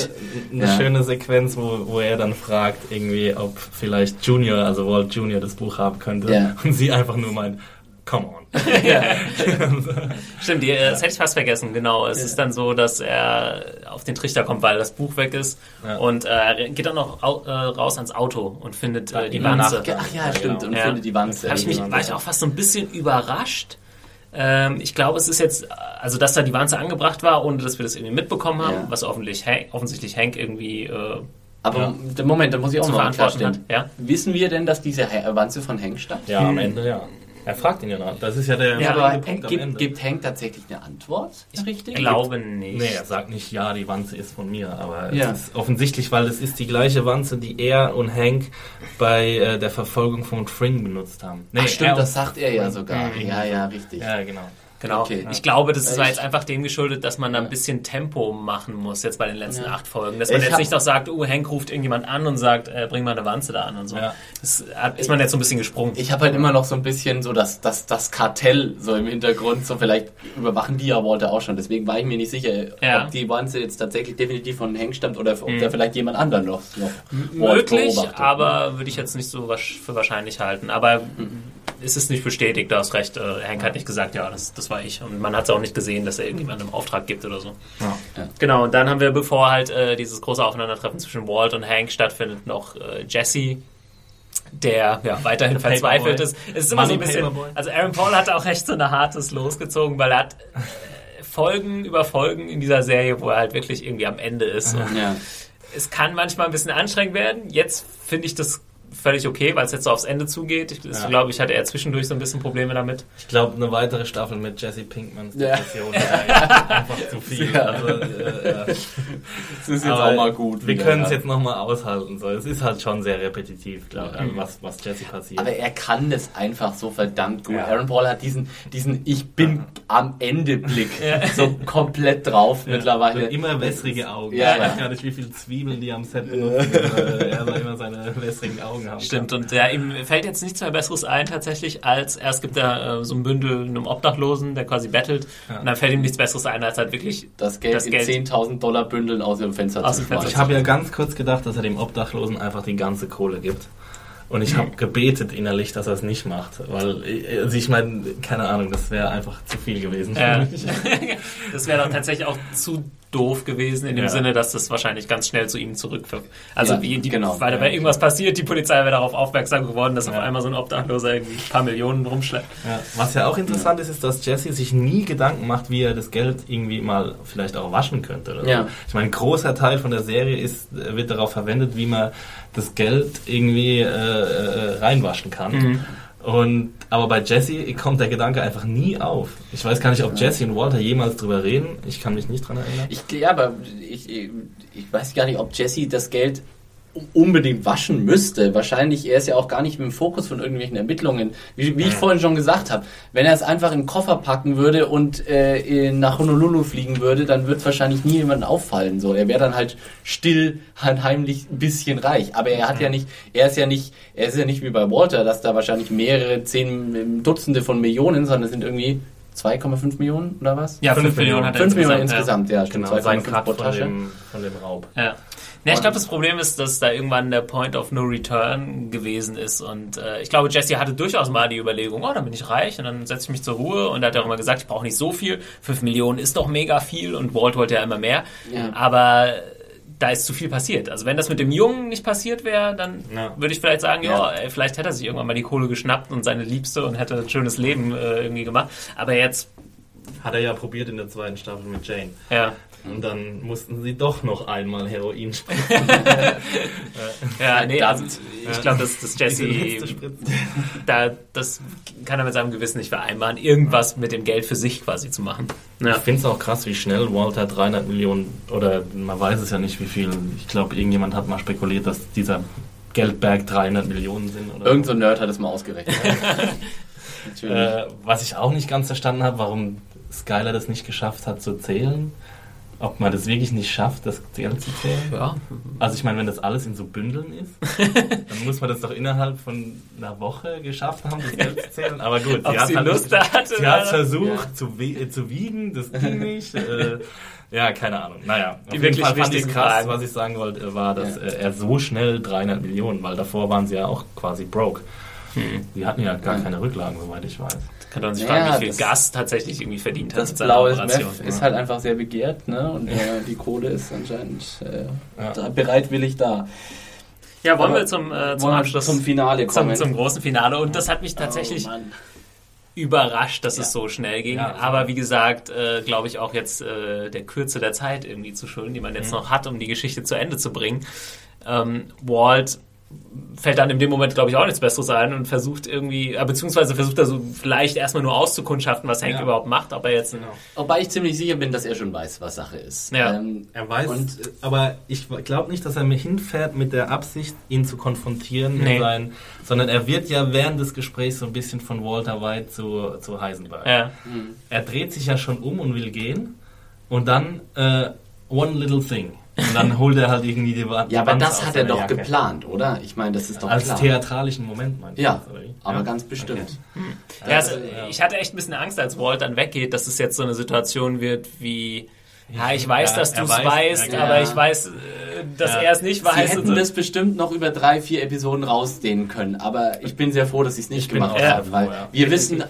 eine Ja. schöne Sequenz, wo, wo er dann fragt, irgendwie, ob vielleicht Junior, also Walt Junior, das Buch haben könnte. Ja. Und sie einfach nur meint, come on. Stimmt, die, äh, das hätte ich fast vergessen, genau. Es ist dann so, dass er auf den Trichter kommt, weil das Buch weg ist. Ja. Und äh, er geht dann noch au äh, raus ans Auto und findet äh, die Wanze. Ach ja, Ja, stimmt, genau. und Ja. findet die Wanze. Hab ich mich, war ich auch fast so ein bisschen überrascht. Ähm, ich glaube, es ist jetzt, also dass da die Wanze angebracht war, ohne dass wir das irgendwie mitbekommen haben, Ja. was offensichtlich Hank, offensichtlich Hank irgendwie äh, Aber der Moment, da muss ich auch noch mal verantworten klarstellen. Ja? Wissen wir denn, dass diese Wanze von Hank stammt? Ja, am Ende ja. Er fragt ihn ja noch. Das ist ja der Ja, aber Punkt am gibt, Ende. gibt Hank tatsächlich eine Antwort? Ich richtig? glaube nicht. Nee, er sagt nicht, ja, die Wanze ist von mir, aber Ja. es ist offensichtlich, weil es ist die gleiche Wanze, die er und Hank bei äh, der Verfolgung von Fring benutzt haben. Nee, Ach, stimmt, das sagt er ja sogar. Mhm. Ja, ja, richtig. Ja, genau. Genau. Okay. Ich glaube, das ist jetzt einfach dem geschuldet, dass man da ein bisschen Tempo machen muss jetzt bei den letzten Ja. acht Folgen. Dass man Ich jetzt nicht noch sagt, oh, Hank ruft irgendjemand an und sagt, äh, bring mal eine Wanze da an und so. Ja. Das ist man jetzt so ein bisschen gesprungen. Ich habe halt immer noch so ein bisschen so das, das, das Kartell so im Hintergrund, so vielleicht überwachen die ja Walter auch schon. Deswegen war ich mir nicht sicher, Ja. ob die Wanze jetzt tatsächlich definitiv von Hank stammt oder ob da vielleicht jemand anderen noch, noch Mhm. Möglich, aber würde ich jetzt nicht so für wahrscheinlich halten. Aber es ist nicht bestätigt, du hast recht. Äh, Hank hat nicht gesagt, ja, das, das war ich. Und man hat es auch nicht gesehen, dass er irgendjemandem einen Auftrag gibt oder so. Ja. Ja. Genau, und dann haben wir, bevor halt äh, dieses große Aufeinandertreffen zwischen Walt und Hank stattfindet, noch äh, Jesse, der ja weiterhin Der verzweifelt ist. Es ist immer so ein bisschen. Paperboy. Also Aaron Paul hat auch echt so eine hartes losgezogen, weil er hat äh, Folgen über Folgen in dieser Serie, wo er halt wirklich irgendwie am Ende ist. Ja. es kann manchmal ein bisschen anstrengend werden. Jetzt finde ich das völlig okay, weil es jetzt so aufs Ende zugeht. Ich Ja. glaube, ich hatte eher zwischendurch so ein bisschen Probleme damit. Ich glaube, eine weitere Staffel mit Jesse Pinkmans Ja. Depression wäre einfach zu viel. Ja. Also, äh, ja. Das ist jetzt Aber auch mal gut. Wir können es ja. jetzt nochmal aushalten. So. Es ist halt schon sehr repetitiv, glaube ich, also was, was Jesse passiert. Aber er kann das einfach so verdammt gut. Ja. Aaron Paul hat diesen, diesen Ich bin am Ende Blick so komplett drauf mittlerweile. Und immer wässrige Augen. Ja, ich weiß ja. gar nicht, wie viele Zwiebeln die am Set benutzen. er soll immer seine wässrigen Augen haben. Stimmt, und ja, ihm fällt jetzt nichts mehr Besseres ein tatsächlich, als erst gibt er äh, so ein Bündel einem Obdachlosen, der quasi bettelt, Ja. und dann fällt ihm nichts Besseres ein, als halt wirklich das Geld Das in Geld. 10.000 Dollar Bündeln aus dem Fenster Aus zu schmeißen. Ich habe ja ganz kurz gedacht, dass er dem Obdachlosen einfach die ganze Kohle gibt. Und ich habe gebetet innerlich, dass er es nicht macht. Weil, also ich meine, keine Ahnung, das wäre einfach zu viel gewesen. für Ja. mich. das wäre dann tatsächlich auch zu doof gewesen, in dem Ja. Sinne, dass das wahrscheinlich ganz schnell zu ihm zurückwirft. Also Ja, wie die, genau. weil da wäre irgendwas passiert, die Polizei wäre darauf aufmerksam geworden, dass auf einmal so ein Obdachloser irgendwie ein paar Millionen rumschleppt. Was ja auch interessant ist, ist, dass Jesse sich nie Gedanken macht, wie er das Geld irgendwie mal vielleicht auch waschen könnte. Oder so. Ich meine, ein großer Teil von der Serie ist, wird darauf verwendet, wie man das Geld irgendwie äh, äh, reinwaschen kann. Mhm. Und, aber bei Jesse kommt der Gedanke einfach nie auf. Ich weiß gar nicht, ob Jesse und Walter jemals drüber reden. Ich kann mich nicht dran erinnern. Ich, ja, aber ich, ich weiß gar nicht, ob Jesse das Geld unbedingt waschen müsste. Wahrscheinlich, er ist ja auch gar nicht im Fokus von irgendwelchen Ermittlungen. Wie, wie ich vorhin schon gesagt habe, wenn er es einfach in den Koffer packen würde und äh, nach Honolulu fliegen würde, dann wird wahrscheinlich nie jemandem auffallen. So, er wäre dann halt still, halt heimlich ein bisschen reich. Aber er hat ja nicht, er ist ja nicht, er ist ja nicht wie bei Walter, dass da wahrscheinlich mehrere, zehn Dutzende von Millionen, sondern es sind irgendwie 2,5 Millionen oder was? Ja, Fünf 5 Millionen hat er 5 Millionen insgesamt. insgesamt, ja, stimmt. Genau, sein 2,5 Cut pro von Tasche. dem, von dem Raub. Ja. Ja. Ich glaube, das Problem ist, dass da irgendwann der Point of No Return gewesen ist. Und äh, ich glaube, Jesse hatte durchaus mal die Überlegung, oh, dann bin ich reich und dann setze ich mich zur Ruhe. Und er hat ja auch immer gesagt, ich brauche nicht so viel. 5 Millionen ist doch mega viel und Walt wollte ja immer mehr. Ja. Aber da ist zu viel passiert. Also wenn das mit dem Jungen nicht passiert wäre, dann Ja. würde ich vielleicht sagen, ja, Ja. ey, vielleicht hätte er sich irgendwann mal die Kohle geschnappt und seine Liebste und hätte ein schönes Leben äh, irgendwie gemacht. Aber jetzt, Hat er ja probiert in der zweiten Staffel mit Jane. ja, Und dann mussten sie doch noch einmal Heroin spritzen. Ja, nee, also ich glaube, dass, dass Jesse da, das kann er mit seinem Gewissen nicht vereinbaren, irgendwas mit dem Geld für sich quasi zu machen. Ja. Ich finde es auch krass, wie schnell Walter 300 Millionen oder man weiß es ja nicht, wie viel. Ich glaube, irgendjemand hat mal spekuliert, dass dieser Geldberg 300 Millionen sind. Oder Irgend so ein Nerd hat es mal ausgerechnet. äh, was ich auch nicht ganz verstanden habe, warum Skyler das nicht geschafft hat zu zählen ob man das wirklich nicht schafft, das Geld zu zählen. Ja. Also ich meine, wenn das alles in so Bündeln ist, dann muss man das doch innerhalb von einer Woche geschafft haben, das Geld zu zählen. Aber gut, sie hat, sie halt Lust hatte, sie hat versucht ja. zu, äh, zu, wiegen, das ging nicht. äh, ja, keine Ahnung. Naja, auf Die jeden Fall fand ich krass, Fragen. was ich sagen wollte, war, dass ja. Äh, er so schnell 300 Millionen, weil davor waren sie ja auch quasi broke. Hm. Die hatten ja gar keine Rücklagen, soweit ich weiß. Kann man sich fragen, wie viel Gas tatsächlich irgendwie verdient hat. Das blaue Meth ist halt einfach sehr begehrt, ne? Und äh, die Kohle ist anscheinend äh, ja. bereitwillig da. Ja, wollen Aber wir zum, äh, zum Abschluss zum Finale kommen? Zum, zum, großen Finale. Und das hat mich tatsächlich oh, überrascht, dass ja. es so schnell ging. Ja, Aber wie gesagt, äh, glaube ich auch jetzt äh, der Kürze der Zeit irgendwie zu schulden, die man jetzt mhm. noch hat, um die Geschichte zu Ende zu bringen. Ähm, Walt fällt dann in dem Moment, glaube ich, auch nichts Besseres ein und versucht irgendwie, äh, beziehungsweise versucht er so vielleicht erstmal nur auszukundschaften, was Hank ja. überhaupt macht, aber jetzt. Genau. Wobei ich ziemlich sicher bin, dass er schon weiß, was Sache ist. Ja. Ähm, er weiß, und, aber ich glaube nicht, dass er mir hinfährt mit der Absicht, ihn zu konfrontieren, nee. sein, sondern er wird ja während des Gesprächs so ein bisschen von Walter White zu, zu Heisenberg. Ja. Mhm. Er dreht sich ja schon um und will gehen und dann äh, One Little Thing. Und dann holt er halt irgendwie die Wand. Ja, aber das hat er doch Jacke. geplant, oder? Ich meine, das ist doch Als klar. theatralischen Moment, meinst du? Ja, aber ja. ganz bestimmt. Okay. Hm. Ja, also, ich hatte echt ein bisschen Angst, als Walt dann weggeht, dass es jetzt so eine Situation wird wie ja, ich weiß, ja, dass du es weißt, aber ich weiß, äh, dass ja. er es nicht weiß. Sie hätten so. das bestimmt noch über drei, vier Episoden rausdehnen können, aber ich bin sehr froh, dass sie es nicht ich gemacht haben, weil wir wissen,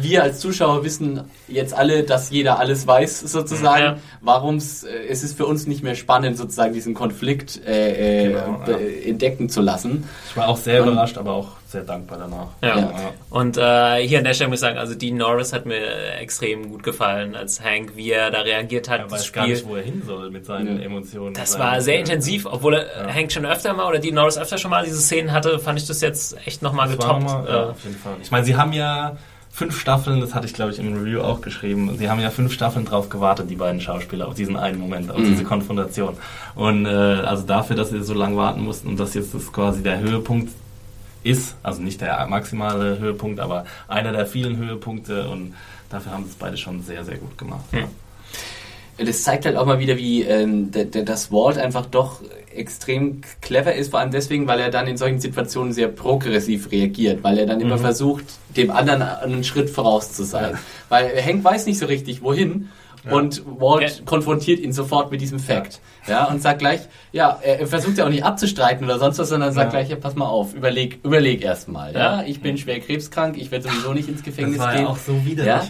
wir als Zuschauer wissen jetzt alle, dass jeder alles weiß, sozusagen. Warum es ist für uns nicht mehr spannend, sozusagen diesen Konflikt äh, äh genau, entdecken zu lassen. Ich war auch sehr Und, überrascht, aber auch sehr dankbar danach. Ja. ja. Und äh, hier an der Stelle muss ich sagen, also Dean Norris hat mir extrem gut gefallen, als Hank, wie er da reagiert hat. Er weiß Spiel. gar nicht, wo er hin soll mit seinen ja. Emotionen. Das war sehr intensiv, obwohl er, ja. Hank schon öfter mal oder Dean Norris öfter schon mal diese Szenen hatte, fand ich das jetzt echt nochmal getoppt. Noch mal, ja, auf jeden Fall. Ich meine, sie haben ja fünf Staffeln, das hatte ich glaube ich im Review auch geschrieben, sie haben ja fünf Staffeln drauf gewartet, die beiden Schauspieler, auf diesen einen Moment, auf mhm. diese Konfrontation. Und äh, also dafür, dass sie so lange warten mussten und dass jetzt das quasi der Höhepunkt ist, also nicht der maximale Höhepunkt, aber einer der vielen Höhepunkte und dafür haben sie es beide schon sehr, sehr gut gemacht. Hm. Das zeigt halt auch mal wieder, wie ähm, das Walt einfach doch extrem clever ist, vor allem deswegen, weil er dann in solchen Situationen sehr progressiv reagiert, weil er dann mhm. immer versucht, dem anderen einen Schritt voraus zu sein. Ja. Weil Hank weiß nicht so richtig, wohin und Walt ja. konfrontiert ihn sofort mit diesem Fakt. Ja. ja, und sagt gleich, ja, er versucht ja auch nicht abzustreiten oder sonst was, sondern sagt gleich, ja, pass mal auf, überleg, überleg erstmal. Ja, ich bin schwer krebskrank, ich werde sowieso nicht ins Gefängnis das war gehen. Ja auch so widerlich. Ja?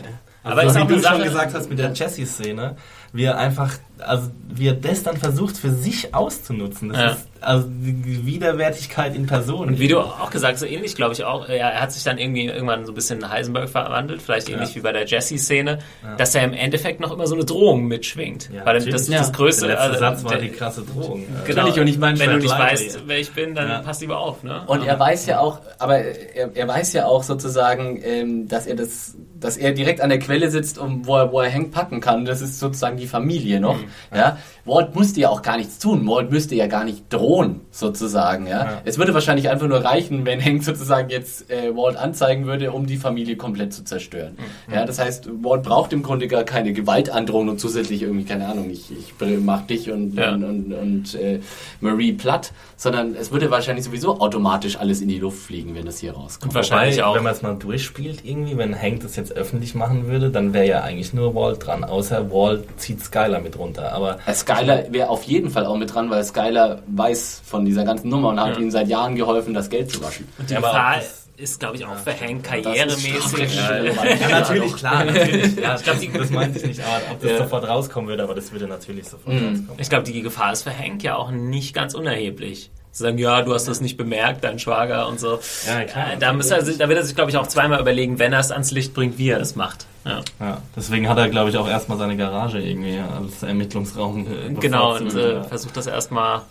Also, Aber so, wie du schon gesagt hast mit der Jessie-Szene, wie er einfach, also wie er das dann versucht für sich auszunutzen. Das ja. ist also die Widerwärtigkeit in Person. Und wie du auch gesagt hast, so ähnlich glaube ich auch, er, er, hat sich dann irgendwie irgendwann so ein bisschen in Heisenberg verwandelt, vielleicht ähnlich ja. wie bei der Jessie-Szene, ja. dass er im Endeffekt noch immer so eine Drohung mitschwingt. Ja, Weil das, das Größte. Der letzte also, Satz war die krasse Drohung. Genau. Und ich meine, wenn du nicht weißt, wer ich bin, dann passt lieber auf. Ne? Und er weiß ja auch, aber er, er weiß ja auch sozusagen, ähm, dass er das, dass er direkt an der Quelle sitzt, um, wo er, wo er hängt packen kann. Das ist sozusagen die Familie noch. Mhm. Ja. Walt musste ja auch gar nichts tun. Walt müsste ja gar nicht drohen, sozusagen. Ja? ja. Es würde wahrscheinlich einfach nur reichen, wenn Hank sozusagen jetzt äh, Walt anzeigen würde, um die Familie komplett zu zerstören. Mhm. Ja, das heißt, Walt braucht im Grunde gar keine Gewaltandrohung und zusätzlich irgendwie, keine Ahnung, ich, ich mach dich und, ja. und, und, und äh, Marie platt, sondern es würde wahrscheinlich sowieso automatisch alles in die Luft fliegen, wenn das hier rauskommt. Und wahrscheinlich Wobei, auch. Wenn man es mal durchspielt irgendwie, wenn Hank das jetzt öffentlich machen würde, dann wäre ja eigentlich nur Walt dran, außer Walt zieht Skyler mit runter. Aber Skyler Skyler wäre auf jeden Fall auch mit dran, weil Skyler weiß von dieser ganzen Nummer und hat ja. ihm seit Jahren geholfen, das Geld zu waschen. Und die ja, Gefahr ist, glaube ich, auch für Hank karrieremäßig. Ja, ja, natürlich, klar, natürlich. Ja, ich glaube, das meinte ich nicht, ob das sofort rauskommen würde, aber das würde natürlich sofort mhm. rauskommen. Ich glaube, die Gefahr ist für Hank ja auch nicht ganz unerheblich sagen, ja, du hast das nicht bemerkt, dein Schwager und so. Ja, klar. Äh, da, muss er, da wird er sich, glaube ich, auch zweimal überlegen, wenn er es ans Licht bringt, wie er es macht. Ja. ja deswegen hat er, glaube ich, auch erstmal seine Garage irgendwie als Ermittlungsraum. Genau, und äh, versucht das erstmal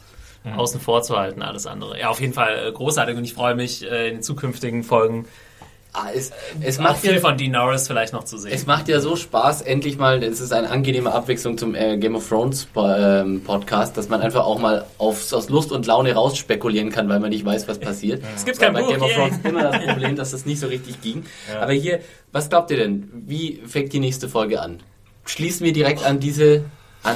außen vor zu halten, alles andere. Ja, auf jeden Fall äh, großartig und ich freue mich äh, in den zukünftigen Folgen Ah, es, es auch macht viel ja, von Dean Norris vielleicht noch zu sehen. es macht ja so Spaß, endlich mal, es ist eine angenehme Abwechslung zum äh, Game of Thrones ähm, Podcast, dass man einfach auch mal aufs, aus Lust und Laune raus spekulieren kann, weil man nicht weiß, was passiert. Es gibt kein bei Buch, Game of. Thrones immer das Problem, dass das nicht so richtig ging. Aber hier, was glaubt ihr denn? Wie fängt die nächste Folge an? Schließen wir direkt an diese, an,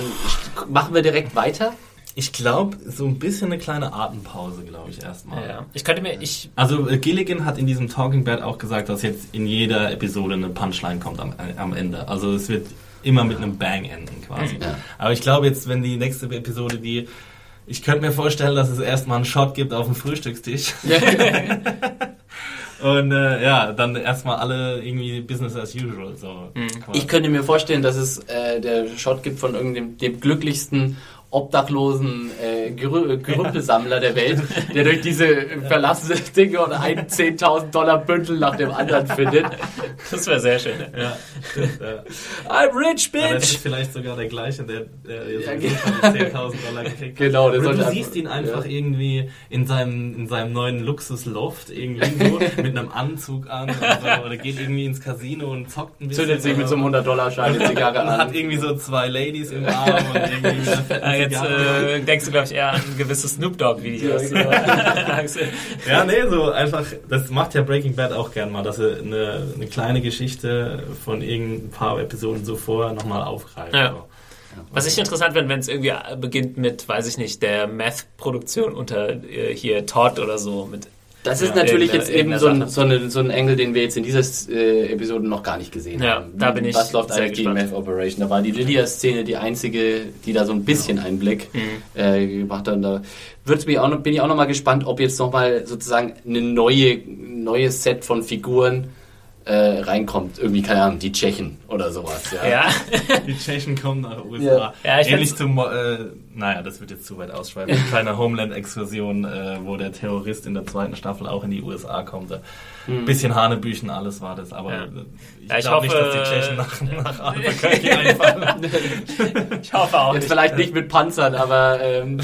machen wir direkt weiter? Ich glaube, so ein bisschen eine kleine Atempause, glaube ich, erstmal. ja. Ich könnte mir, ich, Also äh, Gilligan hat in diesem Talking Bad auch gesagt, dass jetzt in jeder Episode eine Punchline kommt am, äh, am Ende. Also es wird immer mit einem Bang enden quasi. Ja. Aber ich glaube jetzt, wenn die nächste Episode die... Ich könnte mir vorstellen, dass es erstmal einen Shot gibt auf dem Frühstückstisch. Und äh, ja, dann erstmal alle irgendwie Business as usual. So, quasi. Ich könnte mir vorstellen, dass es äh, der Shot gibt von irgendeinem dem glücklichsten obdachlosen äh, Gerü Gerümpelsammler der Welt, der durch diese verlassene Dinge und ein 10.000 Dollar Bündel nach dem anderen findet. das wäre sehr schön. ja, stimmt, ja. I'm rich, Ja, das ist bitch! vielleicht sogar der gleiche, der, der Ja, jetzt genau. 10.000 Dollar gekriegt hat. Genau, der Oder du siehst ihn einfach ja. irgendwie in seinem, in seinem neuen Luxusloft irgendwie so mit einem Anzug an und so, oder geht irgendwie ins Casino und zockt ein bisschen. Zündet sich mit so einem oder- 100-Dollar-Schein eine Zigarre und hat an. irgendwie so zwei Ladies im Arm und irgendwie mit einer fetten jetzt äh, denkst du, glaube ich, eher an gewisse Snoop Dogg-Videos. Ja, nee, so einfach, das macht ja Breaking Bad auch gern mal, dass sie eine, eine kleine Geschichte von irgendein paar Episoden so vorher nochmal aufgreifen. Ja. So. Was ich interessant finde, wenn es irgendwie beginnt mit, weiß ich nicht, der Meth-Produktion unter äh, hier Todd oder so. Mit, Das ist Ja, natürlich jetzt eben so ein, so, eine, so ein Engel, den wir jetzt in dieser äh, Episode noch gar nicht gesehen Ja, haben. da bin ich Was läuft sehr eigentlich die gespannt. Meth Operation? Da war die Lydia-Szene die einzige, die da so ein bisschen Einblick Mhm. äh, gemacht hat. Und Da wird's mich auch noch, bin ich auch noch mal gespannt, ob jetzt noch mal sozusagen eine neue, neues Set von Figuren äh, reinkommt. Irgendwie, keine Ahnung, die Tschechen oder sowas. Ja. ja, Die Tschechen kommen nach USA. Ja. Ja, ich Ähnlich zum, äh, naja, das wird jetzt zu weit ausschweifen. Eine kleine Homeland-Exkursion, äh, wo der Terrorist in der zweiten Staffel auch in die USA kommt. Ein bisschen Hanebüchen, alles war das, aber Ja. äh, ich, Ja, ich glaube nicht, hoffe, dass die Tschechen nach, nach Albuquerque einfallen. ich hoffe auch Jetzt nicht. vielleicht nicht mit Panzern, aber ähm,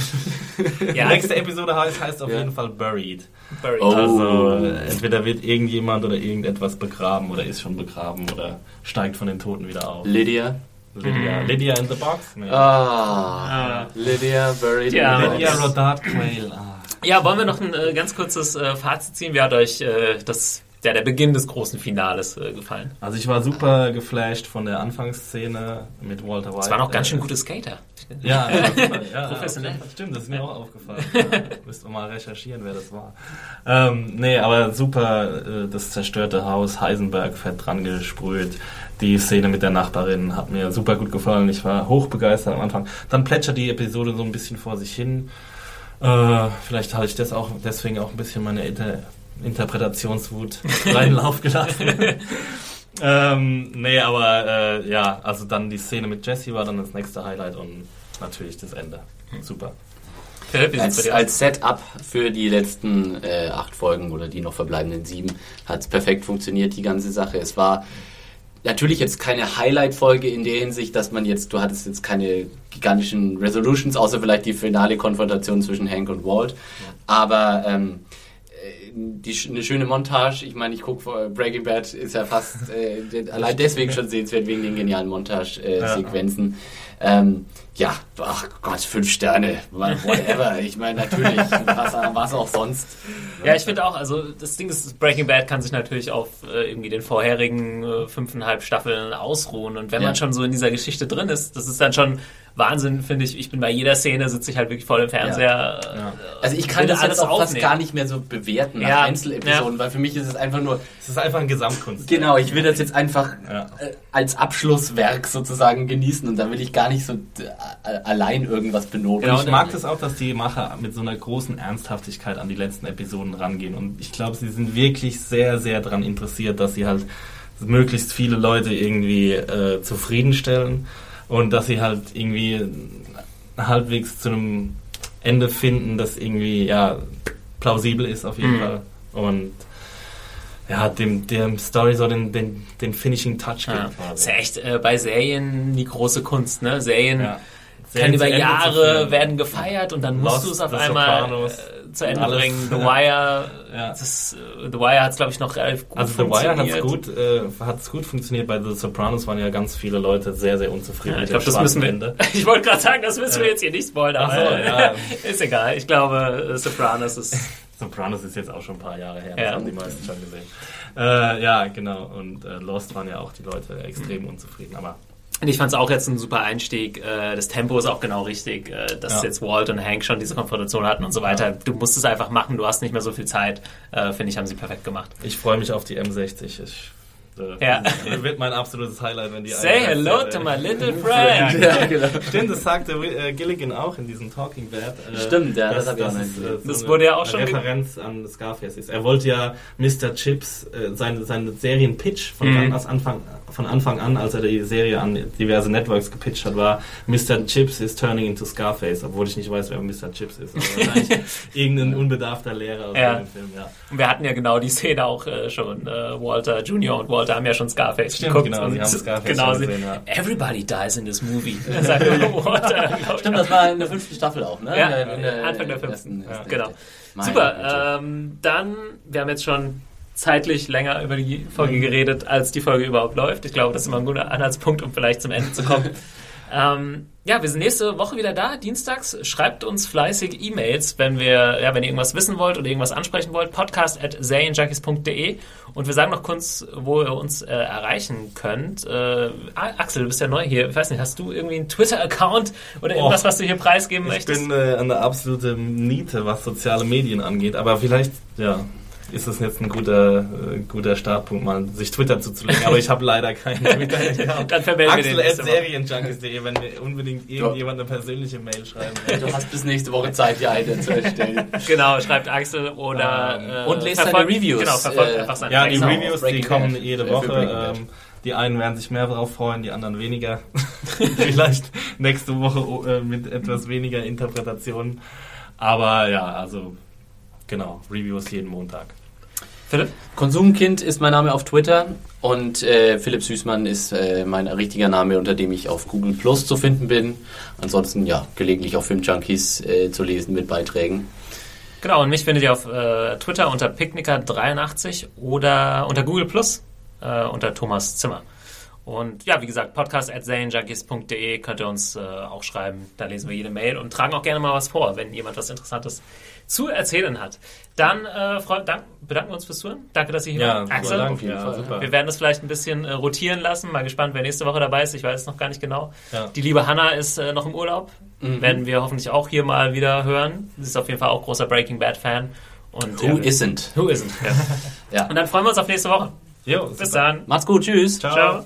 Ja, nächste Episode heißt, heißt auf Ja. jeden Fall Buried. Very Oh. Also entweder wird irgendjemand oder irgendetwas begraben oder ist schon begraben oder steigt von den Toten wieder auf. Lydia. Lydia, Lydia in the Box? Nee. Ah, Lydia buried Ja. in the Lydia box. Rodard Quayle. Ah. Ja, wollen wir noch ein äh, ganz kurzes äh, Fazit ziehen? Wie hat euch äh, das, ja, der Beginn des großen Finales äh, gefallen? Also ich war super geflasht von der Anfangsszene mit Walter White. Es waren auch ganz schön Äh, gute Skater. Ja, ja, ja Professionell. Fall. Stimmt, das ist mir auch aufgefallen. Ja, müsste mal recherchieren, wer das war. Ähm, nee, aber super, äh, das zerstörte Haus, Heisenberg fett dran gesprüht. Die Szene mit der Nachbarin hat mir super gut gefallen. Ich war hochbegeistert am Anfang. Dann plätschert die Episode so ein bisschen vor sich hin. Äh, vielleicht habe ich das auch deswegen auch ein bisschen meine Inter Interpretationswut freien Lauf gelassen. ähm, nee, aber äh, ja, also dann die Szene mit Jesse war dann das nächste Highlight und natürlich das Ende. Super. Bei Als, als Setup für die letzten äh, acht Folgen oder die noch verbleibenden sieben hat es perfekt funktioniert, die ganze Sache. Es war natürlich jetzt keine Highlight-Folge in der Hinsicht, dass man jetzt, du hattest jetzt keine gigantischen Resolutions, außer vielleicht die finale Konfrontation zwischen Hank und Walt. Aber ähm, äh, die, eine schöne Montage. Ich meine, ich gucke Breaking Bad ist ja fast äh, allein deswegen schon sehenswert wegen den genialen Montage-Sequenzen. Ähm, ja, ach Gott, fünf Sterne, whatever. Ich meine, natürlich, was, was auch sonst. Ja, ich finde auch, also das Ding ist, Breaking Bad kann sich natürlich auf äh, irgendwie den vorherigen äh, fünfeinhalb Staffeln ausruhen. Und wenn Ja. man schon so in dieser Geschichte drin ist, das ist dann schon Wahnsinn, finde ich. Ich bin bei jeder Szene, sitze ich halt wirklich vor dem Fernseher. äh, Ja. Also ich kann das alles jetzt auch fast aufnehmen. gar nicht mehr so bewerten nach Ja, Einzelepisoden, weil für mich ist es einfach nur, Es ist einfach ein Gesamtkunst. genau, ich will das jetzt einfach Ja. äh, als Abschlusswerk sozusagen genießen und da will ich gar nicht so äh, allein irgendwas benoten. Genau, Und ich mag das auch, dass die Macher mit so einer großen Ernsthaftigkeit an die letzten Episoden rangehen. Und ich glaube, sie sind wirklich sehr, sehr daran interessiert, dass sie halt möglichst viele Leute irgendwie äh, zufriedenstellen und dass sie halt irgendwie halbwegs zu einem Ende finden, das irgendwie ja plausibel ist auf jeden Mhm. Fall. Und ja, dem, dem Story so den, den, den Finishing Touch Ja. gibt. Ist ja echt äh, bei Serien die große Kunst, ne? Serien Ja. Kann über Jahre werden gefeiert und dann musst du es auf einmal Sopranos, äh, zu Ende bringen. The Wire, Ja. das, äh, The Wire hat es glaube ich noch relativ gut Also The Wire hat's funktioniert. gut, äh, hat's gut funktioniert. Bei The Sopranos waren ja ganz viele Leute sehr, sehr unzufrieden Ja, ich glaube, das müssen wir. Ende. Ich wollte gerade sagen, das müssen wir jetzt hier nicht spoilern, so, ja. ist egal. Ich glaube, äh, Sopranos ist. Sopranos ist jetzt auch schon ein paar Jahre her, das Ja. haben die meisten schon gesehen. Äh, ja, genau. Und äh, Lost waren ja auch die Leute extrem Mhm. unzufrieden. Aber Und ich fand es auch jetzt ein super Einstieg. Äh, Das Tempo ist auch genau richtig, äh, dass Ja. jetzt Walt und Hank schon diese Konfrontation hatten und so weiter. Du musst es einfach machen, du hast nicht mehr so viel Zeit. Äh, Finde ich, haben sie perfekt gemacht. ich freue mich auf die M60. Ich, äh, Ja. das wird mein absolutes Highlight, wenn die Say hello to my little friend. Ja, genau. Stimmt, das sagte äh, Gilligan auch in diesem Talking Bad. Äh, Stimmt, ja, das dass, hab ich auch äh, so Das wurde ja auch schon Referenz an Scarface ist. Er wollte ja Mr. Chips, äh, seine, seine Serien-Pitch von, Mhm. ganz Anfang, von Anfang an, als er die Serie an diverse Networks gepitcht hat, war Mr. Chips is turning into Scarface, obwohl ich nicht weiß, wer Mr. Chips ist. Aber wahrscheinlich irgendein unbedarfter Lehrer aus Ja. dem Film, ja. Und wir hatten ja genau die Szene auch äh, schon. Äh, Walter Jr. und Walter haben ja schon Scarface Stimmt, geguckt. genau, und sie haben Scarface genau, schon gesehen, ja. Everybody dies in this movie. sagt Walter. Stimmt, das war in der fünften Staffel auch, ne? Ja, in der, Anfang der fünften. ersten- Ja, ersten genau. Super, ähm, dann, wir haben jetzt schon zeitlich länger über die Folge geredet, als die Folge überhaupt läuft. Ich glaube, das ist immer ein guter Anhaltspunkt, um vielleicht zum Ende zu kommen. ähm, ja, wir sind nächste Woche wieder da, dienstags. Schreibt uns fleißig E-Mails, wenn wir, ja, wenn ihr irgendwas wissen wollt oder irgendwas ansprechen wollt. Podcast at serienjunkies.de und wir sagen noch kurz, wo ihr uns äh, erreichen könnt. Äh, Axel, du bist ja neu hier. Ich weiß nicht, hast du irgendwie einen Twitter-Account oder irgendwas, Och, was du hier preisgeben Ich möchtest? bin äh, eine absolute Niete, was soziale Medien angeht, aber vielleicht, ja, ist es jetzt ein guter, äh, guter Startpunkt, mal sich Twitter zuzulegen. Aber ich habe leider keinen Twitter-Account. Dann vermelden wir den serienjunkies.de, wenn mir unbedingt irgendjemand eine persönliche Mail schreiben will. Du hast bis nächste Woche Zeit, die eine zu erstellen. Genau, schreibt Axel oder Ähm, äh, und lest seine Reviews, Genau, verfolgt äh, einfach seine Ja, die Reviews, die Breaking kommen Bad. jede Woche. Ähm, die einen werden sich mehr darauf freuen, die anderen weniger. Vielleicht nächste Woche äh, mit etwas weniger Interpretationen. Aber ja, also genau, Reviews jeden Montag. Philipp? Konsumkind ist mein Name auf Twitter und äh, Philipp Süßmann ist äh, mein richtiger Name, unter dem ich auf Google Plus zu finden bin. Ansonsten ja, gelegentlich auf Filmjunkies äh, zu lesen mit Beiträgen. Genau, und mich findet ihr auf äh, Twitter unter Picknicker83 oder unter Google Plus äh, unter Thomas Zimmer. Und ja, wie gesagt, podcast at könnt ihr uns äh, auch schreiben. Da lesen wir jede Mail und tragen auch gerne mal was vor, wenn jemand was Interessantes zu erzählen hat. Dann äh, freu- dank, bedanken wir uns fürs Zuhören. Danke, dass ihr hier Ja, wart. super, Axel, jeden ja, Fall. super. Wir werden das vielleicht ein bisschen äh, rotieren lassen. Mal gespannt, wer nächste Woche dabei ist. Ich weiß es noch gar nicht genau. Ja. Die liebe Hanna ist äh, noch im Urlaub. Werden wir hoffentlich auch hier mal wieder hören. Sie ist auf jeden Fall auch großer Breaking Bad Fan. Und, Who ja, isn't? Who isn't? Ja. Ja. Und dann freuen wir uns auf nächste Woche. Jo, Bis super. dann. Macht's gut, tschüss. Ciao. Ciao.